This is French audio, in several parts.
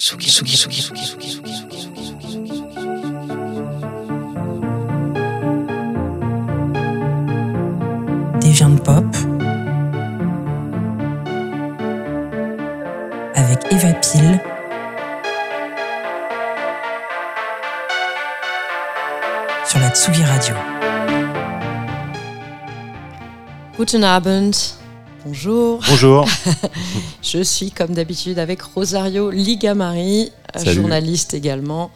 Tsugi, Tsugi, Tsugi, Tsugi, Tsugi, Tsugi, Tsugi, Tsugi, Tsugi. Des viandes pop avec Eva Pile sur la Tsugi Radio. Guten Abend. Bonjour. Bonjour. Je suis comme d'habitude avec Rosario Ligamari, Salut. journaliste également.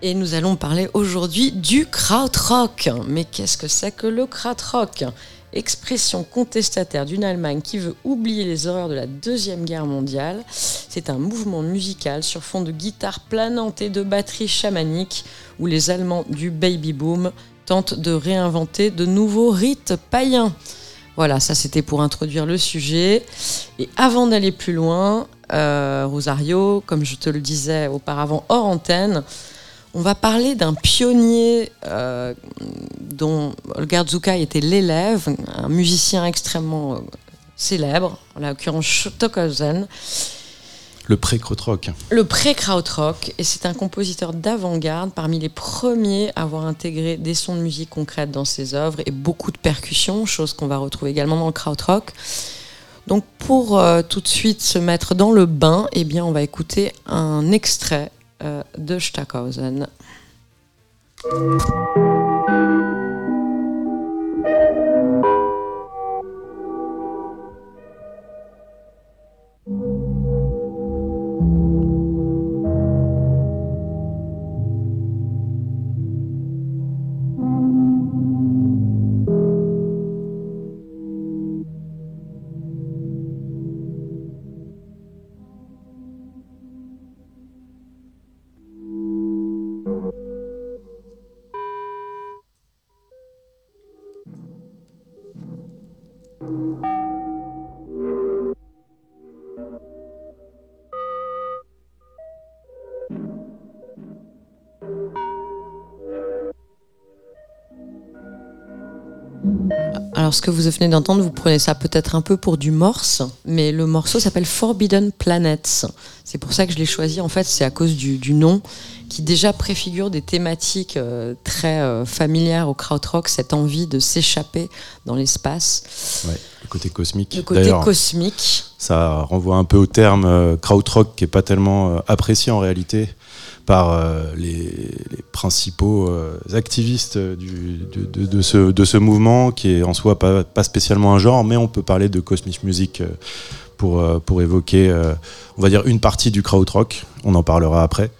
Et nous allons parler aujourd'hui du krautrock. Mais qu'est-ce que c'est que le krautrock? Expression contestataire d'une Allemagne qui veut oublier les horreurs de la Deuxième Guerre mondiale. C'est un mouvement musical sur fond de guitare planante et de batterie chamanique où les Allemands du baby boom tentent de réinventer de nouveaux rites païens. Voilà, ça c'était pour introduire le sujet. Et avant d'aller plus loin, euh, Rosario, comme je te le disais auparavant hors antenne, on va parler d'un pionnier euh, dont Olga Zukai était l'élève, un musicien extrêmement euh, célèbre, en l'occurrence Stockhausen, Le pré-crotrock. le pré-krautrock, et c'est un compositeur d'avant-garde, parmi les premiers à avoir intégré des sons de musique concrètes dans ses œuvres et beaucoup de percussions, chose qu'on va retrouver également dans le krautrock. Donc pour euh, tout de suite se mettre dans le bain, eh bien on va écouter un extrait euh, de Stockhausen. Ce que vous venez d'entendre, vous prenez ça peut-être un peu pour du morse, mais le morceau s'appelle Forbidden Planets. C'est pour ça que je l'ai choisi. En fait, c'est à cause du, du nom qui déjà préfigure des thématiques euh, très euh, familières au krautrock, cette envie de s'échapper dans l'espace, Ouais, le côté cosmique. le côté cosmique. ça renvoie un peu au terme euh, krautrock qui est pas tellement euh, apprécié en réalité par euh, les, les principaux euh, activistes du- de, de- de ce, de ce mouvement qui est en soi pas, pas spécialement un genre, mais on peut parler de cosmic music pour, pour évoquer, on va dire, une partie du krautrock. On en parlera après.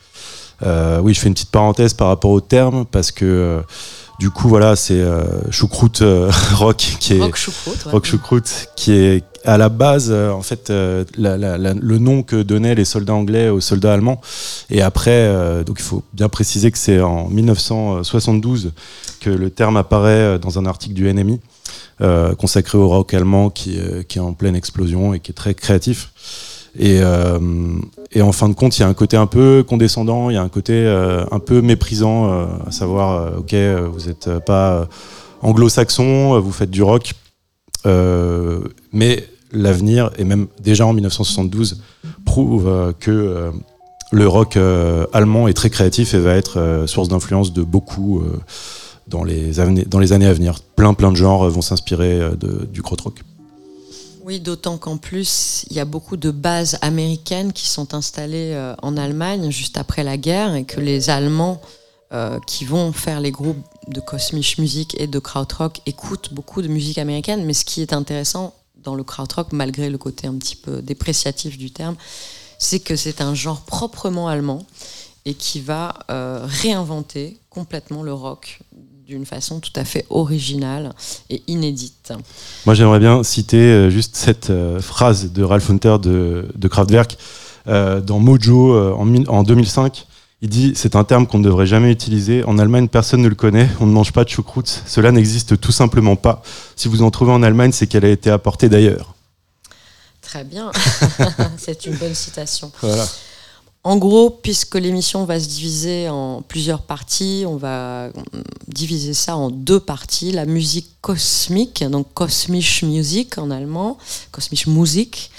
Oui, je fais une petite parenthèse par rapport au terme parce que du coup, voilà, c'est euh, choucroute euh, rock qui est Rock choucroute. ouais. Rock Choucroute, qui est à la base, euh, en fait, la- la- la- le nom que donnaient les soldats anglais aux soldats allemands. Et après, donc il faut bien préciser que c'est en 1972 que le terme apparaît dans un article du NMI euh, consacré au rock allemand qui, qui est en pleine explosion et qui est très créatif. Et, euh, et en fin de compte, il y a un côté un peu condescendant, il y a un côté euh, un peu méprisant, euh, à savoir, ok, vous n'êtes pas anglo-saxon, vous faites du rock, mais l'avenir, et même déjà en 1972, prouve que le rock allemand est très créatif et va être source d'influence de beaucoup dans, les dans les années à venir. Plein, plein de genres vont s'inspirer du krautrock. Oui, d'autant qu'en plus, il y a beaucoup de bases américaines qui sont installées euh, en Allemagne juste après la guerre et que les Allemands euh, qui vont faire les groupes de Cosmic Music et de Krautrock écoutent beaucoup de musique américaine. Mais ce qui est intéressant dans le Krautrock, malgré le côté un petit peu dépréciatif du terme, c'est que c'est un genre proprement allemand et qui va euh, réinventer complètement le rock d'une façon tout à fait originale et inédite. Moi, j'aimerais bien citer euh, juste cette euh, phrase de Ralph Hunter de, de Kraftwerk euh, dans Mojo en, en 2005. Il dit C'est un terme qu'on ne devrait jamais utiliser. En Allemagne, personne ne le connaît. On ne mange pas de choucroute. Cela n'existe tout simplement pas. Si vous en trouvez en Allemagne, c'est qu'elle a été apportée d'ailleurs. Très bien, c'est une bonne citation. Voilà. En gros, puisque l'émission va se diviser en plusieurs parties, on va diviser ça en deux parties. La musique cosmique, donc Kosmisch Musik en allemand, Kosmisch Musik,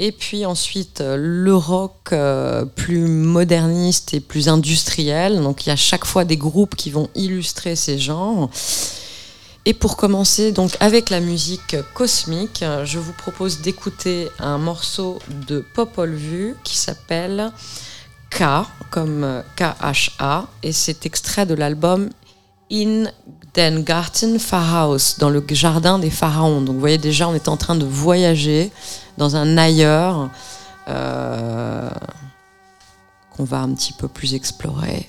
Et puis ensuite, le rock euh, plus moderniste et plus industriel. Donc il y a chaque fois des groupes qui vont illustrer ces genres. Et pour commencer, donc avec la musique cosmique, je vous propose d'écouter un morceau de Popol Vuh qui s'appelle K, comme euh, K-H-A, et c'est extrait de l'album In den Garten Pharaos, dans le jardin des pharaons. Donc vous voyez déjà, on est en train de voyager dans un ailleurs euh, qu'on va un petit peu plus explorer.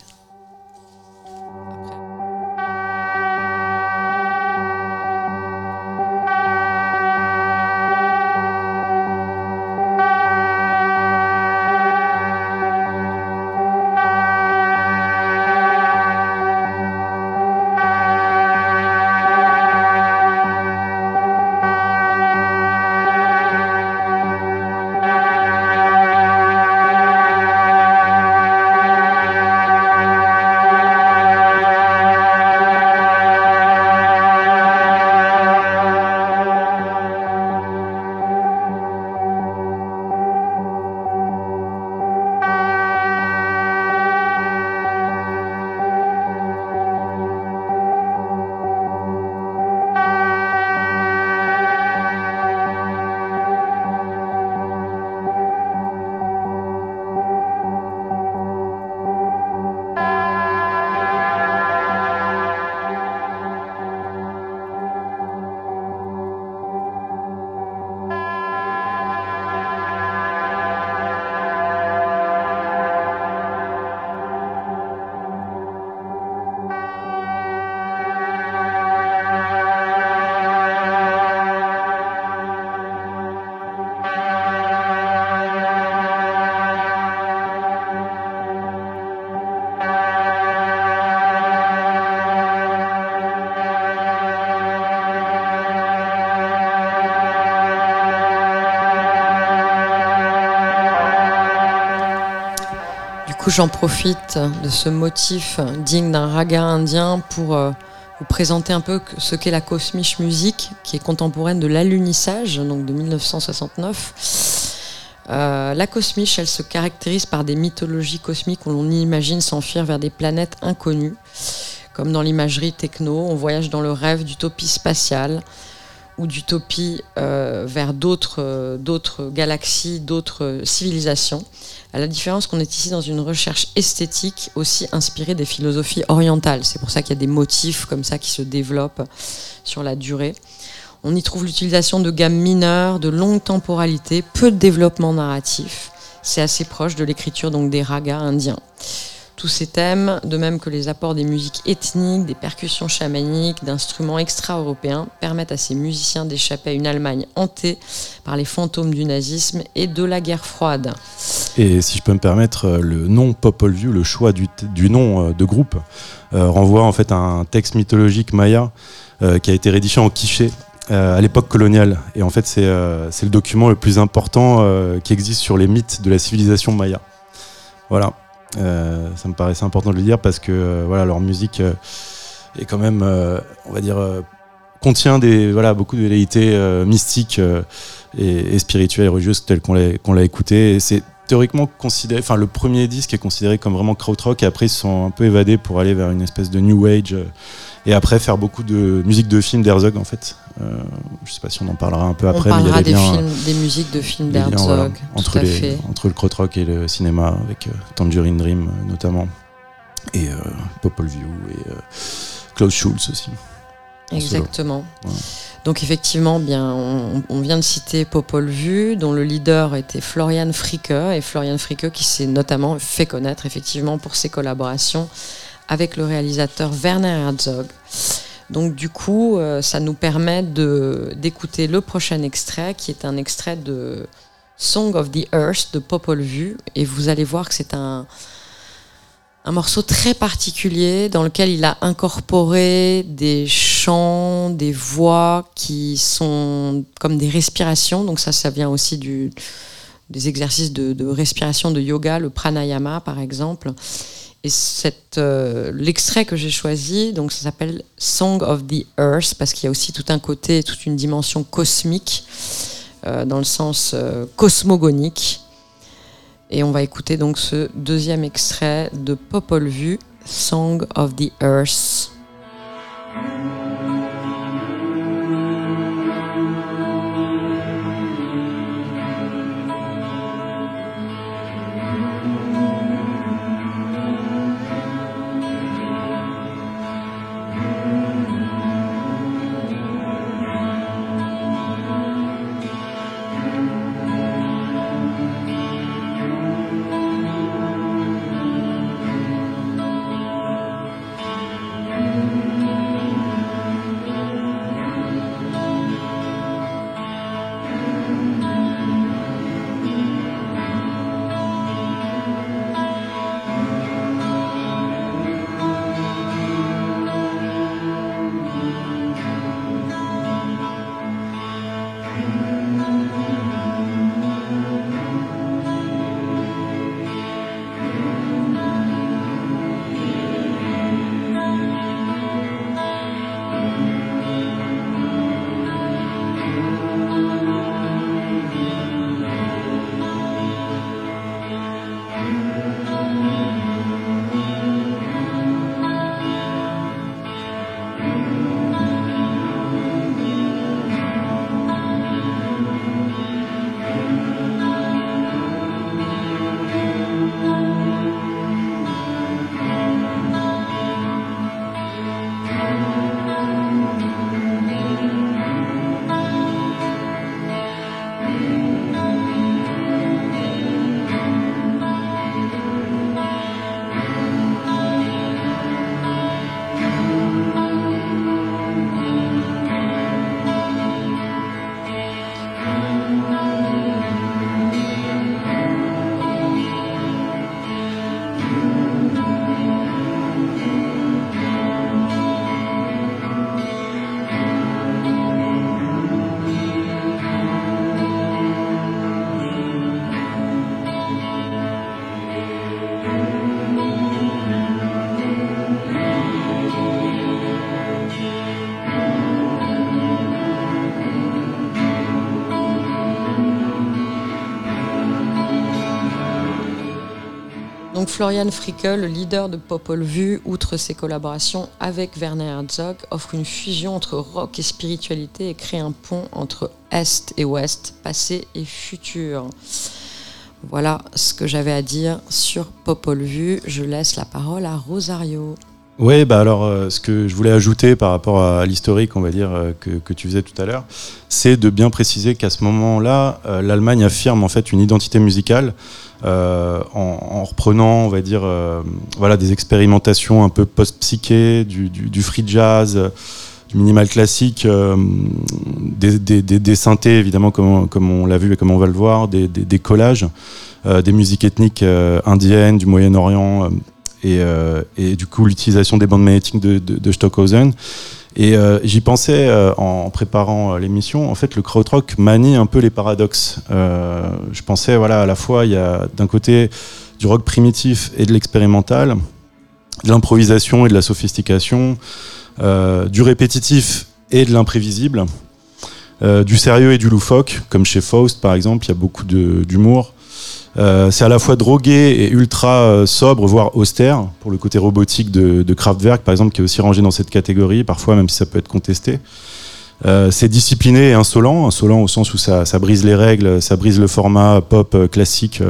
J'en profite de ce motif digne d'un raga indien pour euh, vous présenter un peu ce qu'est la cosmiche musique, qui est contemporaine de l'alunissage, donc de 1969. Euh, la cosmiche, elle se caractérise par des mythologies cosmiques où l'on imagine s'enfuir vers des planètes inconnues. Comme dans l'imagerie techno, on voyage dans le rêve d'utopie spatiale ou d'utopie euh, vers d'autres galaxies, d'autres civilisations. À la différence qu'on est ici dans une recherche esthétique aussi inspirée des philosophies orientales. C'est pour ça qu'il y a des motifs comme ça qui se développent sur la durée. On y trouve l'utilisation de gammes mineures, de longue temporalité, peu de développement narratif. C'est assez proche de l'écriture donc des ragas indiens. Tous ces thèmes, de même que les apports des musiques ethniques, des percussions chamaniques, d'instruments extra-européens, permettent à ces musiciens d'échapper à une Allemagne hantée par les fantômes du nazisme et de la guerre froide. Et si je peux me permettre, euh, le nom Popol Vuh, le choix du, nom euh, de groupe, euh, renvoie en fait à un texte mythologique maya qui a été rédigé en quiché à l'époque coloniale. Et en fait, c'est le document le plus important qui existe sur les mythes de la civilisation maya. Voilà. Ça me paraissait important de le dire parce que voilà, leur musique est quand même, on va dire, contient des, voilà, beaucoup de euh, mystiques et, spirituelles et religieuses telles qu'on l'a qu'on l'a écouté. Et c'est théoriquement considéré, enfin le premier disque est considéré comme vraiment krautrock et après ils se sont un peu évadés pour aller vers une espèce de new age euh, et après faire beaucoup de musique de film d'Herzog en fait. Euh, je sais pas si on en parlera un peu après, On mais il y a parlera des des, liens, films, des musiques de films d'Herzog, voilà, entre, les, entre le krautrock et le cinéma avec euh, Tangerine Dream euh, notamment et Popol Vuh et Klaus Schulz aussi. Exactement. Voilà. Donc effectivement, bien, on, on vient de citer Popol Vuh, dont le leader était Florian Fricke, et Florian Fricke qui s'est notamment fait connaître effectivement pour ses collaborations avec le réalisateur Werner Herzog. Donc du coup, euh, ça nous permet de d'écouter le prochain extrait, qui est un extrait de Song of the Earth de Popol Vuh, et vous allez voir que c'est un un morceau très particulier dans lequel il a incorporé des des voix qui sont comme des respirations. Donc ça, ça vient aussi des exercices de, respiration de yoga, le pranayama par exemple. Et euh, l'extrait que j'ai choisi, donc ça s'appelle Song of the Earth parce qu'il y a aussi tout un côté, toute une dimension cosmique euh, dans le sens euh, cosmogonique. Et on va écouter donc ce deuxième extrait de Popol Vuh, Song of the Earth. Florian Frickel, le leader de Popol Vuh, outre ses collaborations avec Werner Herzog, offre une fusion entre rock et spiritualité et crée un pont entre Est et Ouest, passé et futur. Voilà ce que j'avais à dire sur Popol Vuh. Je laisse la parole à Rosario. Oui, bah alors euh, ce que je voulais ajouter par rapport à, l'historique, va dire, euh, que, que, tu faisais tout à l'heure, c'est de bien préciser qu'à ce moment-là, euh, l'Allemagne affirme en fait une identité musicale en, en, reprenant, on va dire, voilà, des expérimentations un peu post-psyché, du, free jazz, du minimal classique, des, des, synthés évidemment comme, comme on l'a vu et comme on va le voir, des, collages, des musiques ethniques indiennes, du Moyen-Orient et, euh, du coup l'utilisation des bandes magnétiques de Stockhausen. Et euh, j'y pensais euh, en préparant l'émission. En fait, le krautrock manie un peu les paradoxes. je pensais, voilà, à la fois, il y a d'un côté du rock primitif et de l'expérimental, de l'improvisation et de la sophistication, du répétitif et de l'imprévisible, du sérieux et du loufoque, comme chez Faust par exemple, il y a beaucoup d'humour. Euh, c'est à la fois drogué et ultra euh, sobre, voire austère, pour le côté robotique de, Kraftwerk, par exemple, qui est aussi rangé dans cette catégorie, parfois, même si ça peut être contesté. Euh, c'est discipliné et insolent, insolent au sens où ça, brise les règles, ça brise le format pop classique.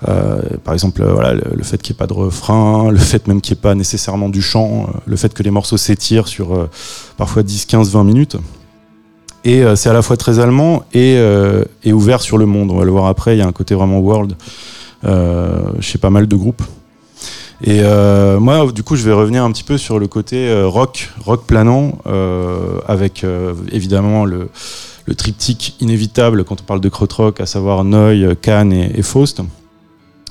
Par exemple, le fait qu'il n'y ait pas de refrain, le fait même qu'il n'y ait pas nécessairement du chant, le fait que les morceaux s'étirent sur parfois 10, 15, 20 minutes. Et euh, c'est à la fois très allemand et, euh, et, ouvert sur le monde. On va le voir après, il y a un côté vraiment world euh, chez pas mal de groupes. Et moi, du coup, je vais revenir un petit peu sur le côté rock, rock planant, avec évidemment le, le, triptyque inévitable quand on parle de krautrock, à savoir Noy, Cannes et, Faust.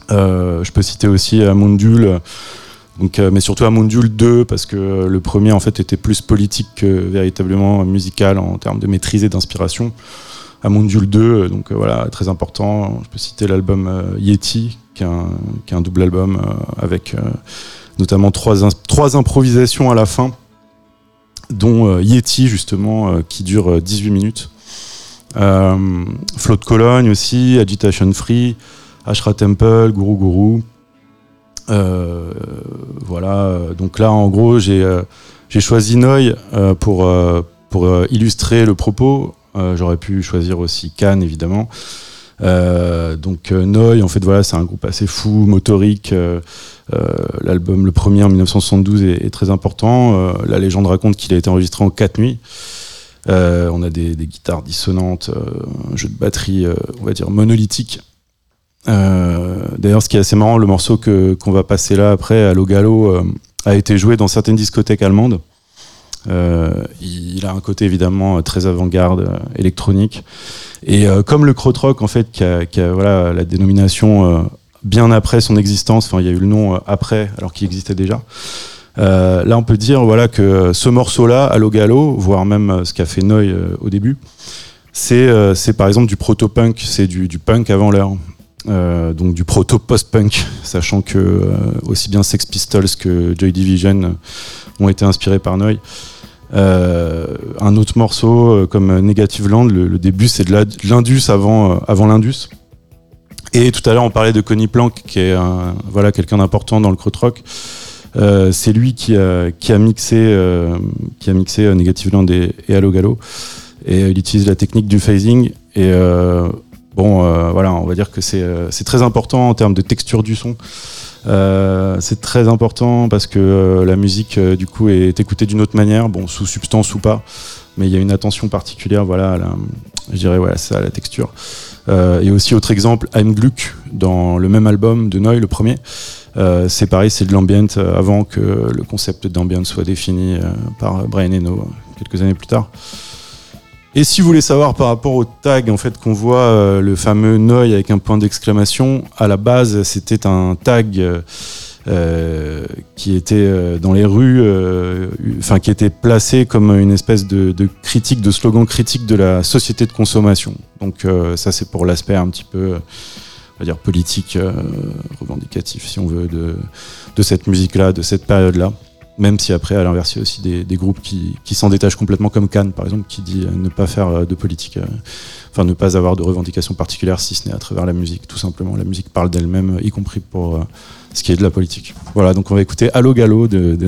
je peux citer aussi Amundul, euh, mais surtout Amundul 2, parce que le premier en fait était plus politique que véritablement musical en termes de maîtrise et d'inspiration. Amundul 2, euh, donc euh, voilà, très important. Je peux citer l'album Yeti, qui est, un, double album avec notamment trois, trois improvisations à la fin, dont Yeti justement, qui dure 18 minutes. Euh, Float Cologne aussi, Agitation Free, Ashra Temple, Guru Guru. Euh, voilà, donc là en gros j'ai euh, choisi Noy euh, pour, euh, euh, illustrer le propos. Euh, J'aurais pu choisir aussi Cannes évidemment. Euh, donc euh, Noy, en fait, voilà, c'est un groupe assez fou, motorique. euh, euh, L'album, le premier en 1972, est, très important. Euh, la légende raconte qu'il a été enregistré en quatre nuits. Euh, on a des, des guitares dissonantes, euh, un jeu de batterie, euh, on va dire monolithique. Euh, D'ailleurs, ce qui est assez marrant, le morceau qu'on va passer là après, à Logalo, euh, a été joué dans certaines discothèques allemandes. Euh, il, a un côté évidemment très avant-garde, électronique. Et comme le krautrock, en fait, qui a, voilà, la dénomination bien après son existence, enfin, il y a eu le nom après, alors qu'il existait déjà. Là, on peut dire voilà, que ce morceau-là, Allo Gallo, voire même ce qu'a fait Noy au début, c'est par exemple du proto-punk, c'est du punk avant l'heure. Euh, donc du proto-post-punk, sachant que euh, aussi bien Sex Pistols que Joy Division euh, ont été inspirés par Noy. Un autre morceau comme Negative Land, le, début c'est de l'Indus avant, avant l'Indus. Et tout à l'heure on parlait de Connie Plank, qui est voilà, quelqu'un d'important dans le krautrock. Euh, c'est lui qui a, qui a mixé, qui a mixé Negative Land et, et Allo Gallo. Et il utilise la technique du phasing. Bon, euh, voilà, on va dire que c'est euh, c'est très important en termes de texture du son. Euh, c'est très important parce que la musique, du coup, est écoutée d'une autre manière, bon, sous substance ou pas, mais il y a une attention particulière, voilà, à la, je dirais, voilà, à la texture. Et aussi, autre exemple, I'm Gluck, dans le même album de Noy, le premier. C'est pareil, c'est de l'ambient avant que le concept d'ambient soit défini par Brian Eno quelques années plus tard. Et si vous voulez savoir par rapport au tag en fait qu'on voit euh, le fameux Noy avec un point d'exclamation, à la base c'était un tag euh, euh, qui était dans les rues, enfin qui était placé comme une espèce de, critique, de slogan critique de la société de consommation. Donc ça c'est pour l'aspect un petit peu, on va dire politique, revendicatif si on veut de, de cette musique-là, de cette période-là. Même si après, à l'inverse, il y a aussi des, groupes qui, s'en détachent complètement, comme Cannes, par exemple, qui dit euh, ne pas faire euh, de politique, euh, enfin ne pas avoir de revendications particulières, si ce n'est à travers la musique, tout simplement. La musique parle d'elle-même, y compris pour ce qui est de la politique. Voilà, donc on va écouter Allo Gallo de, de.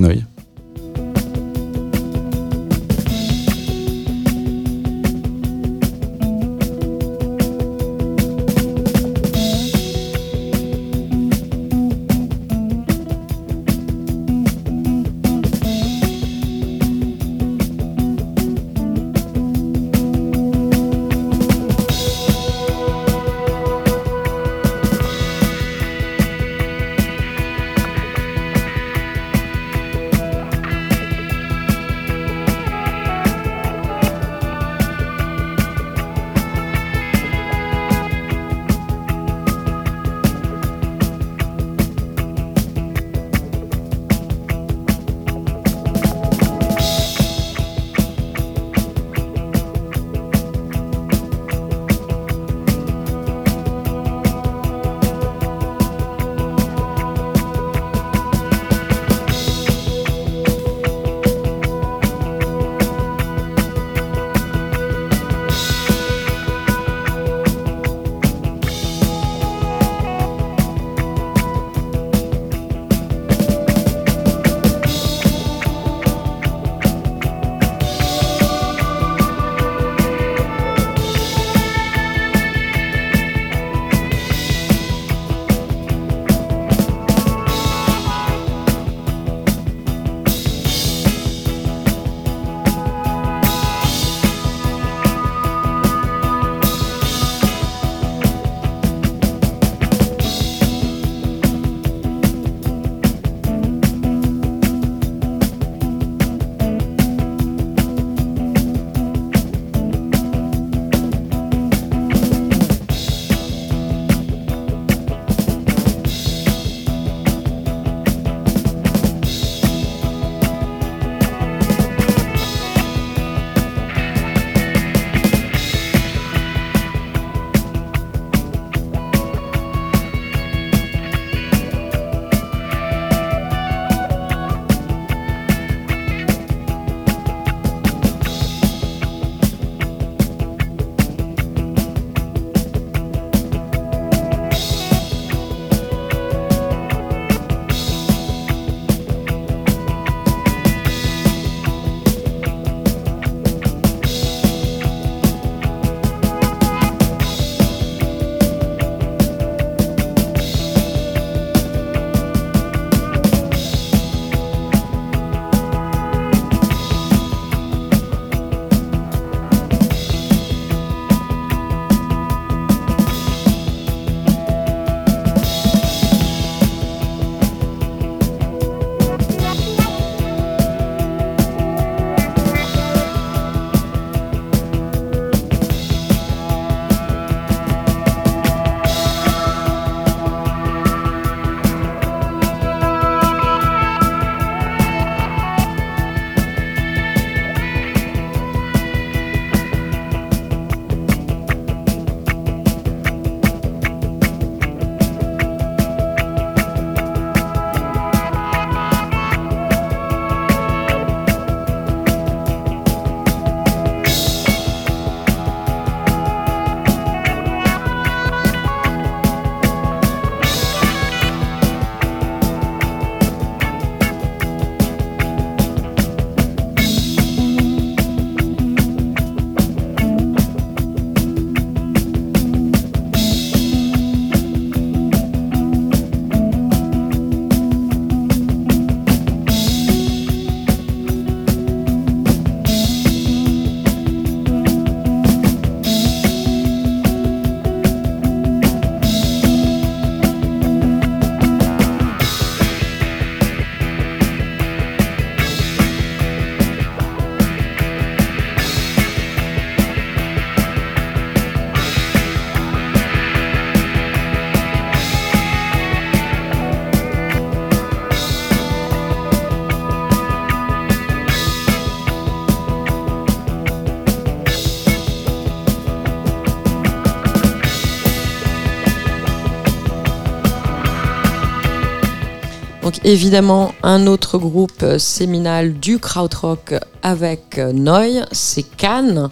Donc évidemment, un autre groupe euh, séminal du krautrock avec euh, Neu, c'est Cannes,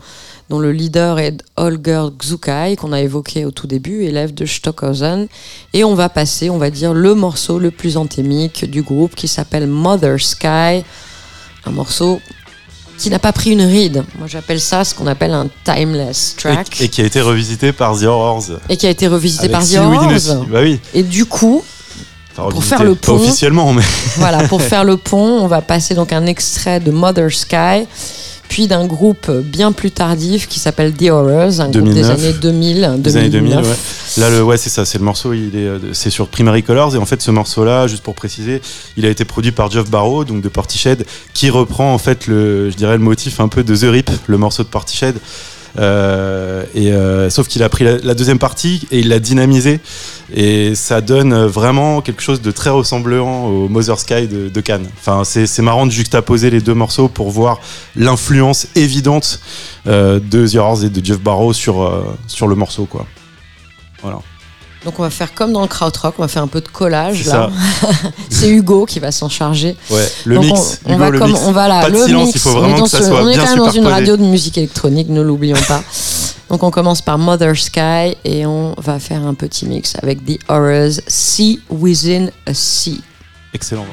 dont le leader est Holger Xukai, qu'on a évoqué au tout début, élève de Stockhausen. Et on va passer, on va dire, le morceau le plus anthémique du groupe qui s'appelle Mother Sky, un morceau qui n'a pas pris une ride. Moi j'appelle ça ce qu'on appelle un timeless track. Et, et qui a été revisité par The Horrors. Et qui a été revisité avec par The. Horrors. Bah oui. Et du coup, Pour faire le Pas pont. officiellement, mais. Voilà, pour faire le pont, on va passer donc un extrait de Mother Sky, puis d'un groupe bien plus tardif qui s'appelle The Horrors, un groupe des 2009. années 2000. Des années 2000, 2009. ouais. Là, le, ouais, c'est ça, c'est le morceau, il est, euh, c'est sur Primary Colors, et en fait, ce morceau-là, juste pour préciser, il a été produit par Geoff Barrow, donc de Portiched, qui reprend en fait le, je dirais, le motif un peu de The Rip, le morceau de Portiched. Euh, et euh, sauf qu'il a pris la, deuxième partie et il l'a dynamisé et ça donne vraiment quelque chose de très ressemblant au Mother Sky de, Cannes. Enfin, c'est marrant de juxtaposer les deux morceaux pour voir l'influence évidente euh, de The Horrors et de Jeff Barrow sur, euh, sur le morceau, quoi. Voilà. Donc on va faire comme dans le krautrock, on va faire un peu de collage C'est là. C'est Hugo qui va s'en charger. Ouais, le Donc, mix. on, on Hugo, va le comme mix. on va là, Pas de le silence, mix. il faut On est vraiment que ça soit on est bien quand même dans une radio de musique électronique, ne l'oublions pas. Donc on commence par Mother Sky et on va faire un petit mix avec The Horrors, Sea Within a Sea. Excellent.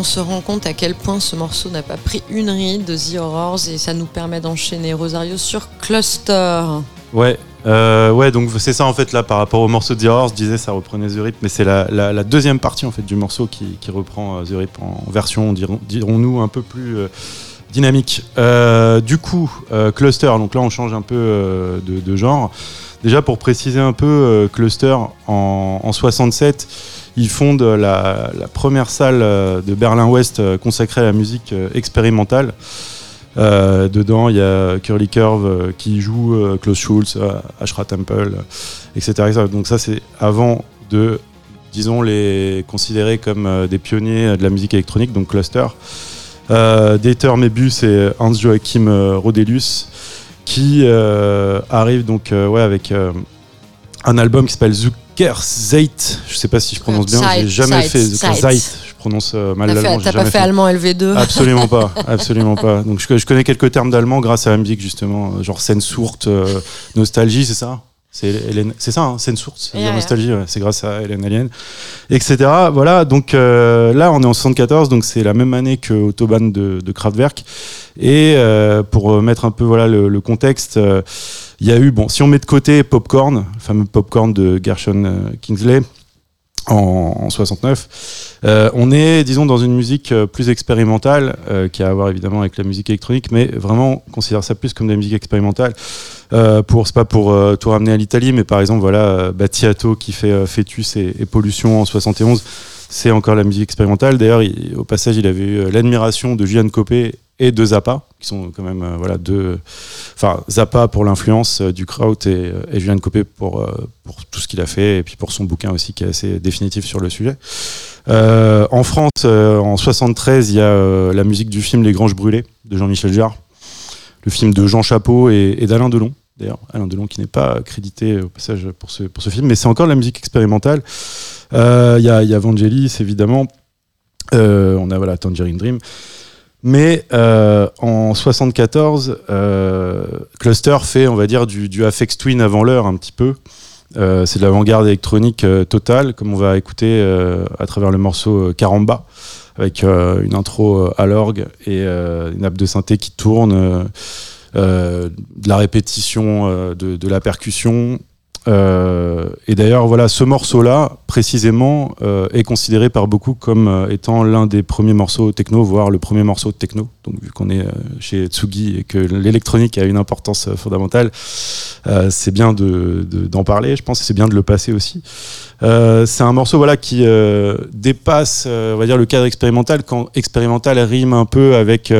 On se rend compte à quel point ce morceau n'a pas pris une ride de The Horrors et ça nous permet d'enchaîner Rosario sur Cluster. Ouais, euh, ouais, donc c'est ça en fait là par rapport au morceau de The Horrors, je disais ça reprenait The Rip, mais c'est la, deuxième partie en fait du morceau qui, reprend euh, The Rip en version, dirons- dirons-nous, un peu plus euh, dynamique. Du coup, Cluster, donc là on change un peu de, genre. Déjà pour préciser un peu, Cluster en 67, ils fondent la, la première salle euh, de Berlin-Ouest euh, consacrée à la musique euh, expérimentale. Euh, dedans, il y a Curly Curve euh, qui joue euh, Klaus Schulze, euh, Ashra Temple, euh, etc.. Donc ça, c'est avant de, disons, les considérer comme euh, des pionniers euh, de la musique électronique, donc Cluster. Euh, Dieter Mebus et Hans Joachim euh, Rodelius qui euh, arrivent donc euh, ouais, avec euh, un album qui s'appelle Zucker Zeit. Je sais pas si je prononce bien, j'ai jamais Zeit, fait Zucker Zeit. Zeit. Je prononce euh, mal l'allemand. T'as pas fait allemand LV2 Absolument pas, absolument pas. Donc je, je connais quelques termes d'allemand grâce à musique justement, euh, genre Sehnsucht, euh, nostalgie, c'est ça? C'est ça, hein, c'est Yeah, yeah. nostalgie, ouais, c'est grâce à Hélène Alien, etc. Voilà, donc euh, là on est en 74, donc c'est la même année que Autobahn de, de Kraftwerk. Et euh, pour mettre un peu voilà le, le contexte, il y a eu, bon, si on met de côté Popcorn, le fameux Popcorn de Gershon euh, Kingsley en, en 69, euh, on est, disons, dans une musique euh, plus expérimentale, qui a à voir évidemment avec la musique électronique, mais vraiment, on considère ça plus comme de la musique expérimentale. Euh, pour, c'est pas pour tout ramener à l'Italie, mais par exemple, voilà, Battiato qui fait Fœtus et, Pollution en 71, c'est encore la musique expérimentale. D'ailleurs, il- au passage, il avait eu l'admiration de Julian Copé et de Zappa, qui sont quand même, euh, voilà, deux. Enfin, Zappa pour l'influence euh, du Kraut et, euh, et Julian Copé pour, pour tout ce qu'il a fait, et puis pour son bouquin aussi qui est assez définitif sur le sujet. En France, en 73, il y a la musique du film Les Granges Brûlées de Jean-Michel Jarre, le film de Jean Chapeau et, d'Alain Delon. D'ailleurs, Alain Delon qui n'est pas crédité au passage pour ce, pour ce film, mais c'est encore la musique expérimentale. Il y, a, y a Vangelis, évidemment. On a voilà, Tangerine Dream. Mais euh, en 74, euh, Cluster fait, on va dire, du, du Twin avant l'heure un petit peu. Euh, c'est de l'avant-garde électronique euh, totale, comme on va écouter à travers le morceau Caramba, avec une intro à l'orgue et une nappe de synthé qui tourne, de la répétition de la percussion. Euh, et d'ailleurs, voilà, ce morceau-là, précisément, euh, est considéré par beaucoup comme euh, étant l'un des premiers morceaux techno, voire le premier morceau techno. Donc, vu qu'on est chez Tsugi et que l'électronique a une importance fondamentale, c'est bien de- de- d'en parler, je pense, et c'est bien de le passer aussi. Euh, c'est un morceau voilà, qui euh, dépasse euh, on va dire, le cadre expérimental, quand expérimental rime un peu avec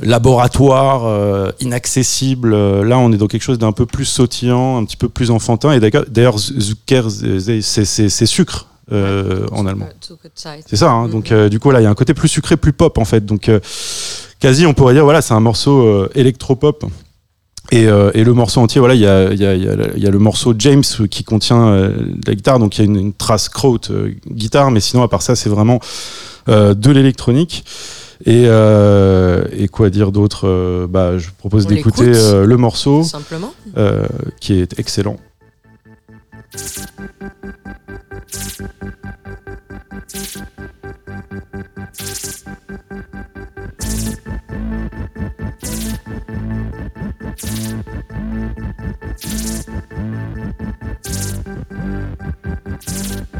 laboratoire, inaccessible. Là, on est dans quelque chose d'un peu plus sautillant, un petit peu plus enfantin. Et d'ailleurs, Zucker, c'est- sucre euh, en allemand. C'est ça, hein. Mhm. donc euh, du coup là il y a un côté plus sucré, plus pop en fait. Donc euh, quasi on pourrait dire voilà c'est un morceau électropop. Et, euh, et le morceau entier, voilà, il y a, il y, a, il y, a, il y a le morceau James qui contient euh, la guitare, donc il y a une, une trace Kraut euh, guitare, mais sinon à part ça c'est vraiment de l'électronique. Et, et quoi dire d'autre bah, Je propose d'écouter le morceau Simplement. qui est excellent. Thank you.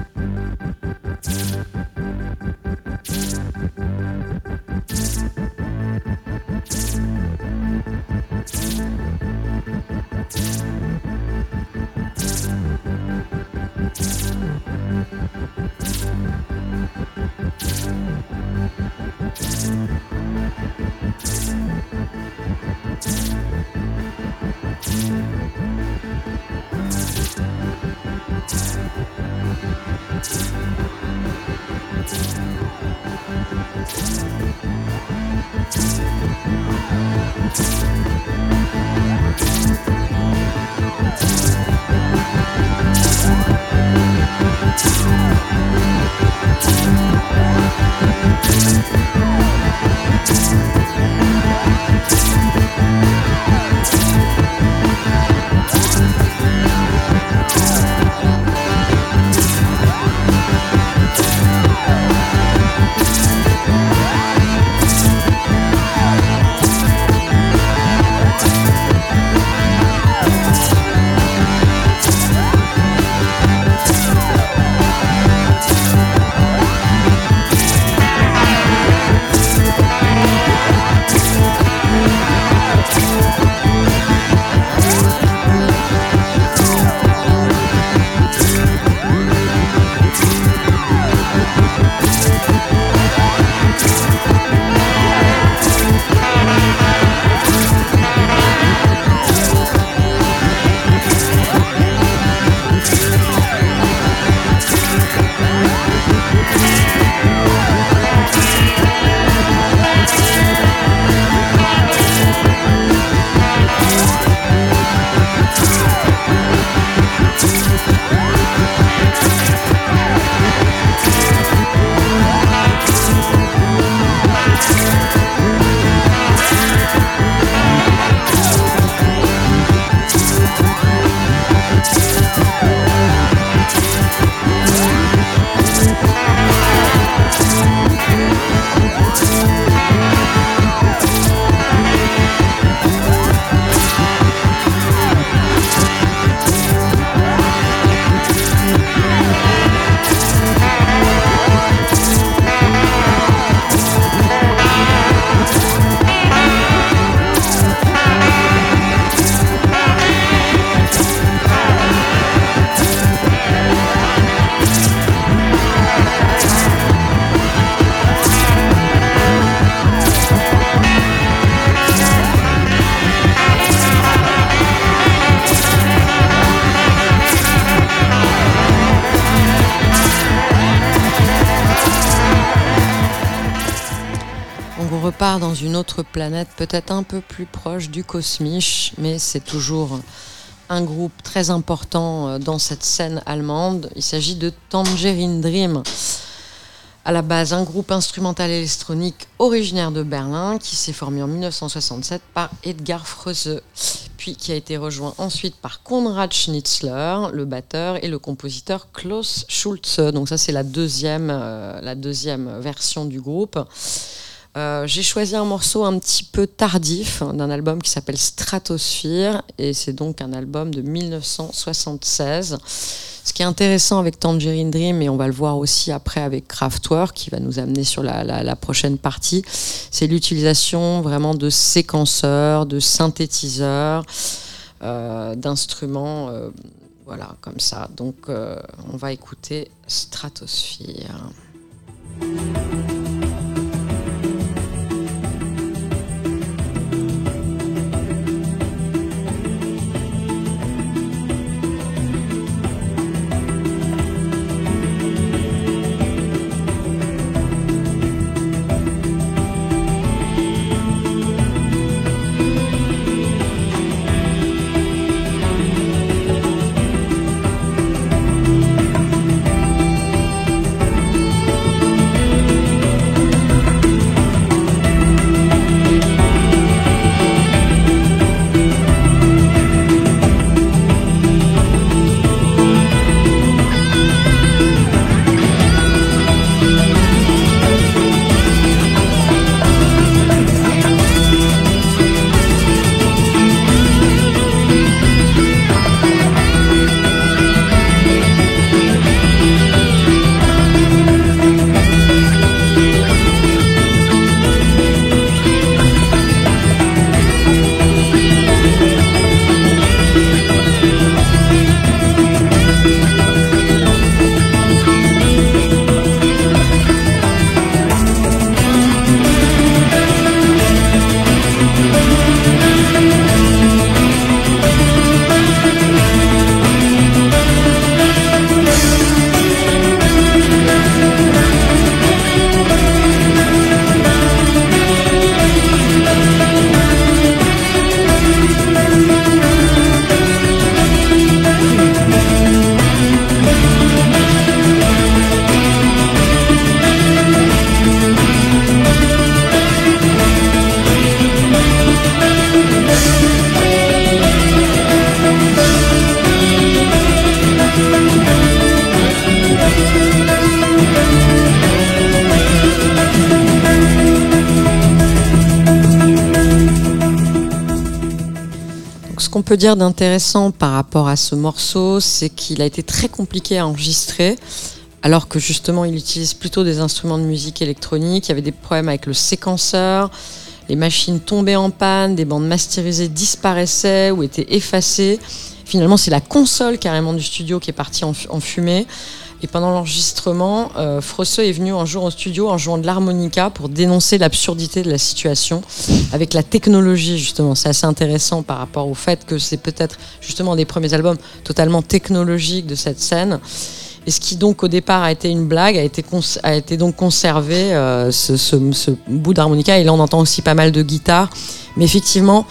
Dans une autre planète, peut-être un peu plus proche du Cosmich, mais c'est toujours un groupe très important euh, dans cette scène allemande. Il s'agit de Tangerine Dream. À la base, un groupe instrumental électronique originaire de Berlin qui s'est formé en 1967 par Edgar Froese, puis qui a été rejoint ensuite par Konrad Schnitzler, le batteur, et le compositeur Klaus Schulze. Donc ça, c'est la euh, la deuxième version du groupe. Euh, j'ai choisi un morceau un petit peu tardif hein, d'un album qui s'appelle Stratosphere et c'est donc un album de 1976. Ce qui est intéressant avec Tangerine Dream, et on va le voir aussi après avec Kraftwerk, qui va nous amener sur la, prochaine partie, c'est l'utilisation vraiment de séquenceurs, de synthétiseurs, euh, d'instruments, euh, voilà, comme ça. Donc on va écouter Stratosphere. Peut dire d'intéressant par rapport à ce morceau, c'est qu'il a été très compliqué à enregistrer, alors que justement il utilise plutôt des instruments de musique électronique. Il y avait des problèmes avec le séquenceur, les machines tombaient en panne, des bandes masterisées disparaissaient ou étaient effacées. Finalement, c'est la console carrément du studio qui est partie en, fu- en fumée. Et pendant l'enregistrement, euh, Frosse est venu un jour au studio en jouant de l'harmonica pour dénoncer l'absurdité de la situation avec la technologie justement. C'est assez intéressant par rapport au fait que c'est peut-être justement des premiers albums totalement technologiques de cette scène. Et ce qui donc au départ a été une blague a été, donc conservé, euh, ce bout d'harmonica. Et là on entend aussi pas mal de guitare. Mais effectivement,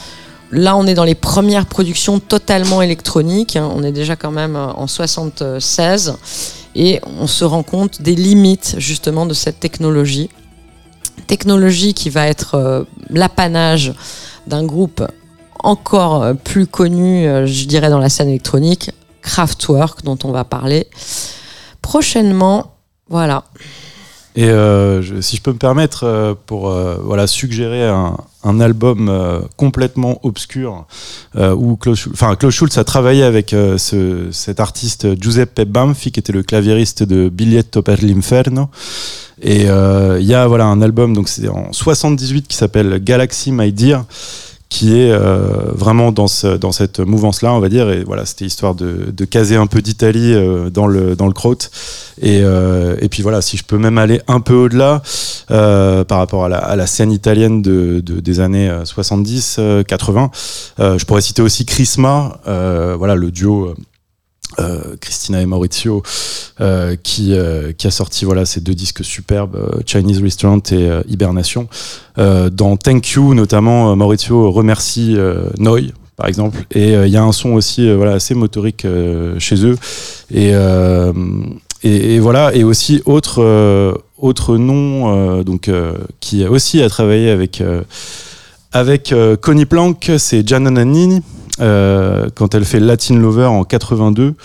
là on est dans les premières productions totalement électroniques. hein. On est déjà quand même euh, en 76. Et on se rend compte des limites justement de cette technologie. Technologie qui va être euh, l'apanage d'un groupe encore euh, plus connu, euh, je dirais, dans la scène électronique, Kraftwerk, dont on va parler prochainement. Voilà. Et euh, je- si je peux me permettre, euh, pour euh, voilà, suggérer un, un album complètement obscur, où Klaus, Schul- enfin, Klaus Schulz a travaillé avec ce, cet artiste Giuseppe Banfi, qui était le claviériste de Biglietto per l'inferno. Et il y a voilà, un album, donc c'est en 78, qui s'appelle Galaxy My Dear, qui est euh, vraiment dans, ce, dans cette mouvance-là, on va dire. Et voilà, c'était histoire de, caser un peu d'Italie euh, dans le dans le euh, et puis voilà, si je peux même aller un peu au-delà par rapport à la, scène italienne de, de- des années euh, 70, euh, 80, euh, je pourrais citer aussi Chrisma, voilà le duo. Euh, Christina et Maurizio, euh, qui, euh, qui a sorti voilà ces deux disques superbes, euh, Chinese Restaurant et Hibernation. Dans Thank You, notamment, Maurizio remercie Noi, par exemple, et il y a un son aussi voilà assez motorique chez eux. Et, et, voilà, et aussi autre autre nom donc qui aussi a travaillé avec avec euh, Connie Plank, c'est Gianna Nannini. Euh, quand elle fait Latin Lover en 82,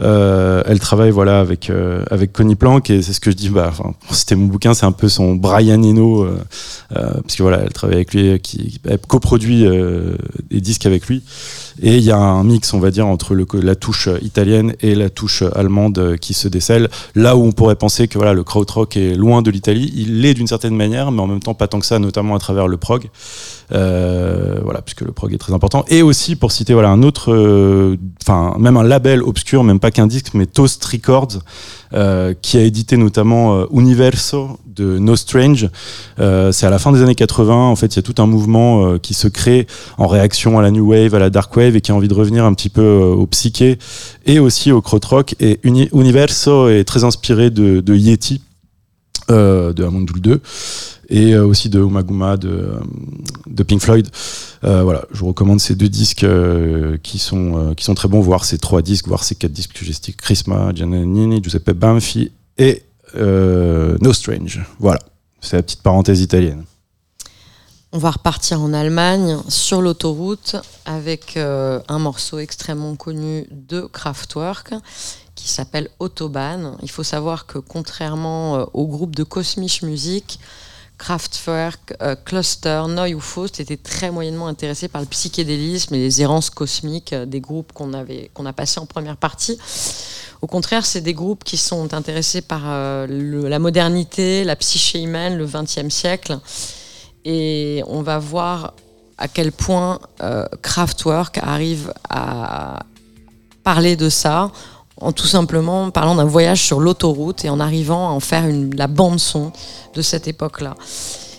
euh, elle travaille voilà avec euh, avec Connie Plank et c'est ce que je dis. Bah, c'était mon bouquin, c'est un peu son Brian Eno euh, euh, parce que voilà, elle travaille avec lui, qui elle coproduit euh, des disques avec lui. Et il y a un mix, on va dire, entre le, la touche italienne et la touche allemande qui se décèle. Là où on pourrait penser que voilà, le krautrock est loin de l'Italie, il l'est d'une certaine manière, mais en même temps pas tant que ça, notamment à travers le prog. Euh, voilà, puisque le prog est très important. Et aussi, pour citer voilà, un autre, euh, enfin, même un label obscur, même pas qu'un disque, mais Toast Records, euh, qui a édité notamment Universo de No Strange. C'est à la fin des années 80. En fait, il y a tout un mouvement qui se crée en réaction à la New Wave, à la Dark Wave, et qui a envie de revenir un petit peu au psyché et aussi au krautrock. Et Uni- Universo est très inspiré de, de Yeti, euh, de Amundul 2 et euh, aussi de Umaguma de, euh, de Pink Floyd. Voilà, je vous recommande ces deux disques qui sont qui sont très bons, voire ces trois disques, voire ces quatre disques que j'ai cités Chrisma, Giannini, Giuseppe Banfi et No Strange. Voilà, c'est la petite parenthèse italienne. On va repartir en Allemagne sur l'autoroute avec un morceau extrêmement connu de Kraftwerk qui s'appelle Autobahn. Il faut savoir que contrairement euh, au groupe de Cosmic Music, Kraftwerk, euh, Cluster, Neu Faust étaient très moyennement intéressés par le psychédélisme et les errances cosmiques euh, des groupes qu'on avait qu'on a passé en première partie. Au contraire, c'est des groupes qui sont intéressés par la modernité, la psyché humaine, le XXe siècle. Et on va voir à quel point Kraftwerk arrive à parler de ça en tout simplement parlant d'un voyage sur l'autoroute et en arrivant à en faire une, la bande son de cette époque-là.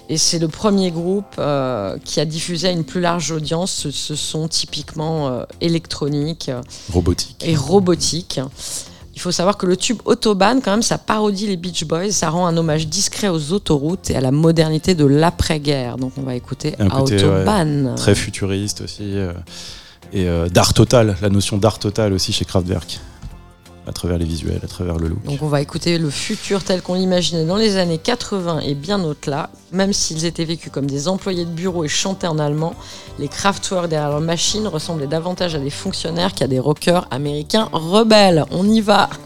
Et c'est le premier groupe euh, qui a diffusé à une plus large audience ce, ce son typiquement euh, électronique euh, Robotique. et robotique. Il faut savoir que le tube Autobahn, quand même, ça parodie les Beach Boys, ça rend un hommage discret aux autoroutes et à la modernité de l'après-guerre. Donc on va écouter Un côté, Autobahn. Très futuriste aussi. euh, et d'art total, la notion d'art total aussi chez Kraftwerk. À travers les visuels, à travers le look. Donc on va écouter le futur tel qu'on l'imaginait dans les années 80 et bien au-delà. Même s'ils étaient vécus comme des employés de bureau et chantaient en allemand, les Kraftwerk derrière leur machine ressemblaient davantage à des fonctionnaires qu'à des rockers américains rebelles. On y va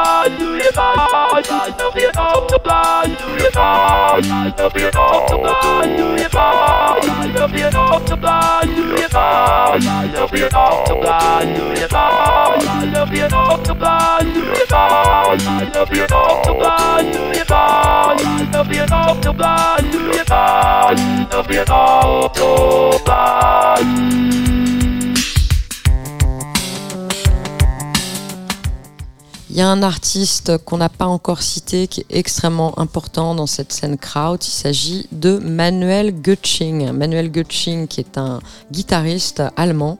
Autobahn. Du je falsch, falsch auf den Autobahn. Du je falsch, falsch auf den Autobahn. Du je falsch, falsch auf den Autobahn. Du je falsch, falsch auf den Autobahn. Du je falsch, falsch auf den Autobahn. Du je falsch, falsch auf den Autobahn. Du je falsch, falsch auf den Autobahn. Du Il y a un artiste qu'on n'a pas encore cité qui est extrêmement important dans cette scène kraut. Il s'agit de Manuel Götsching. Manuel Götsching, qui est un guitariste allemand,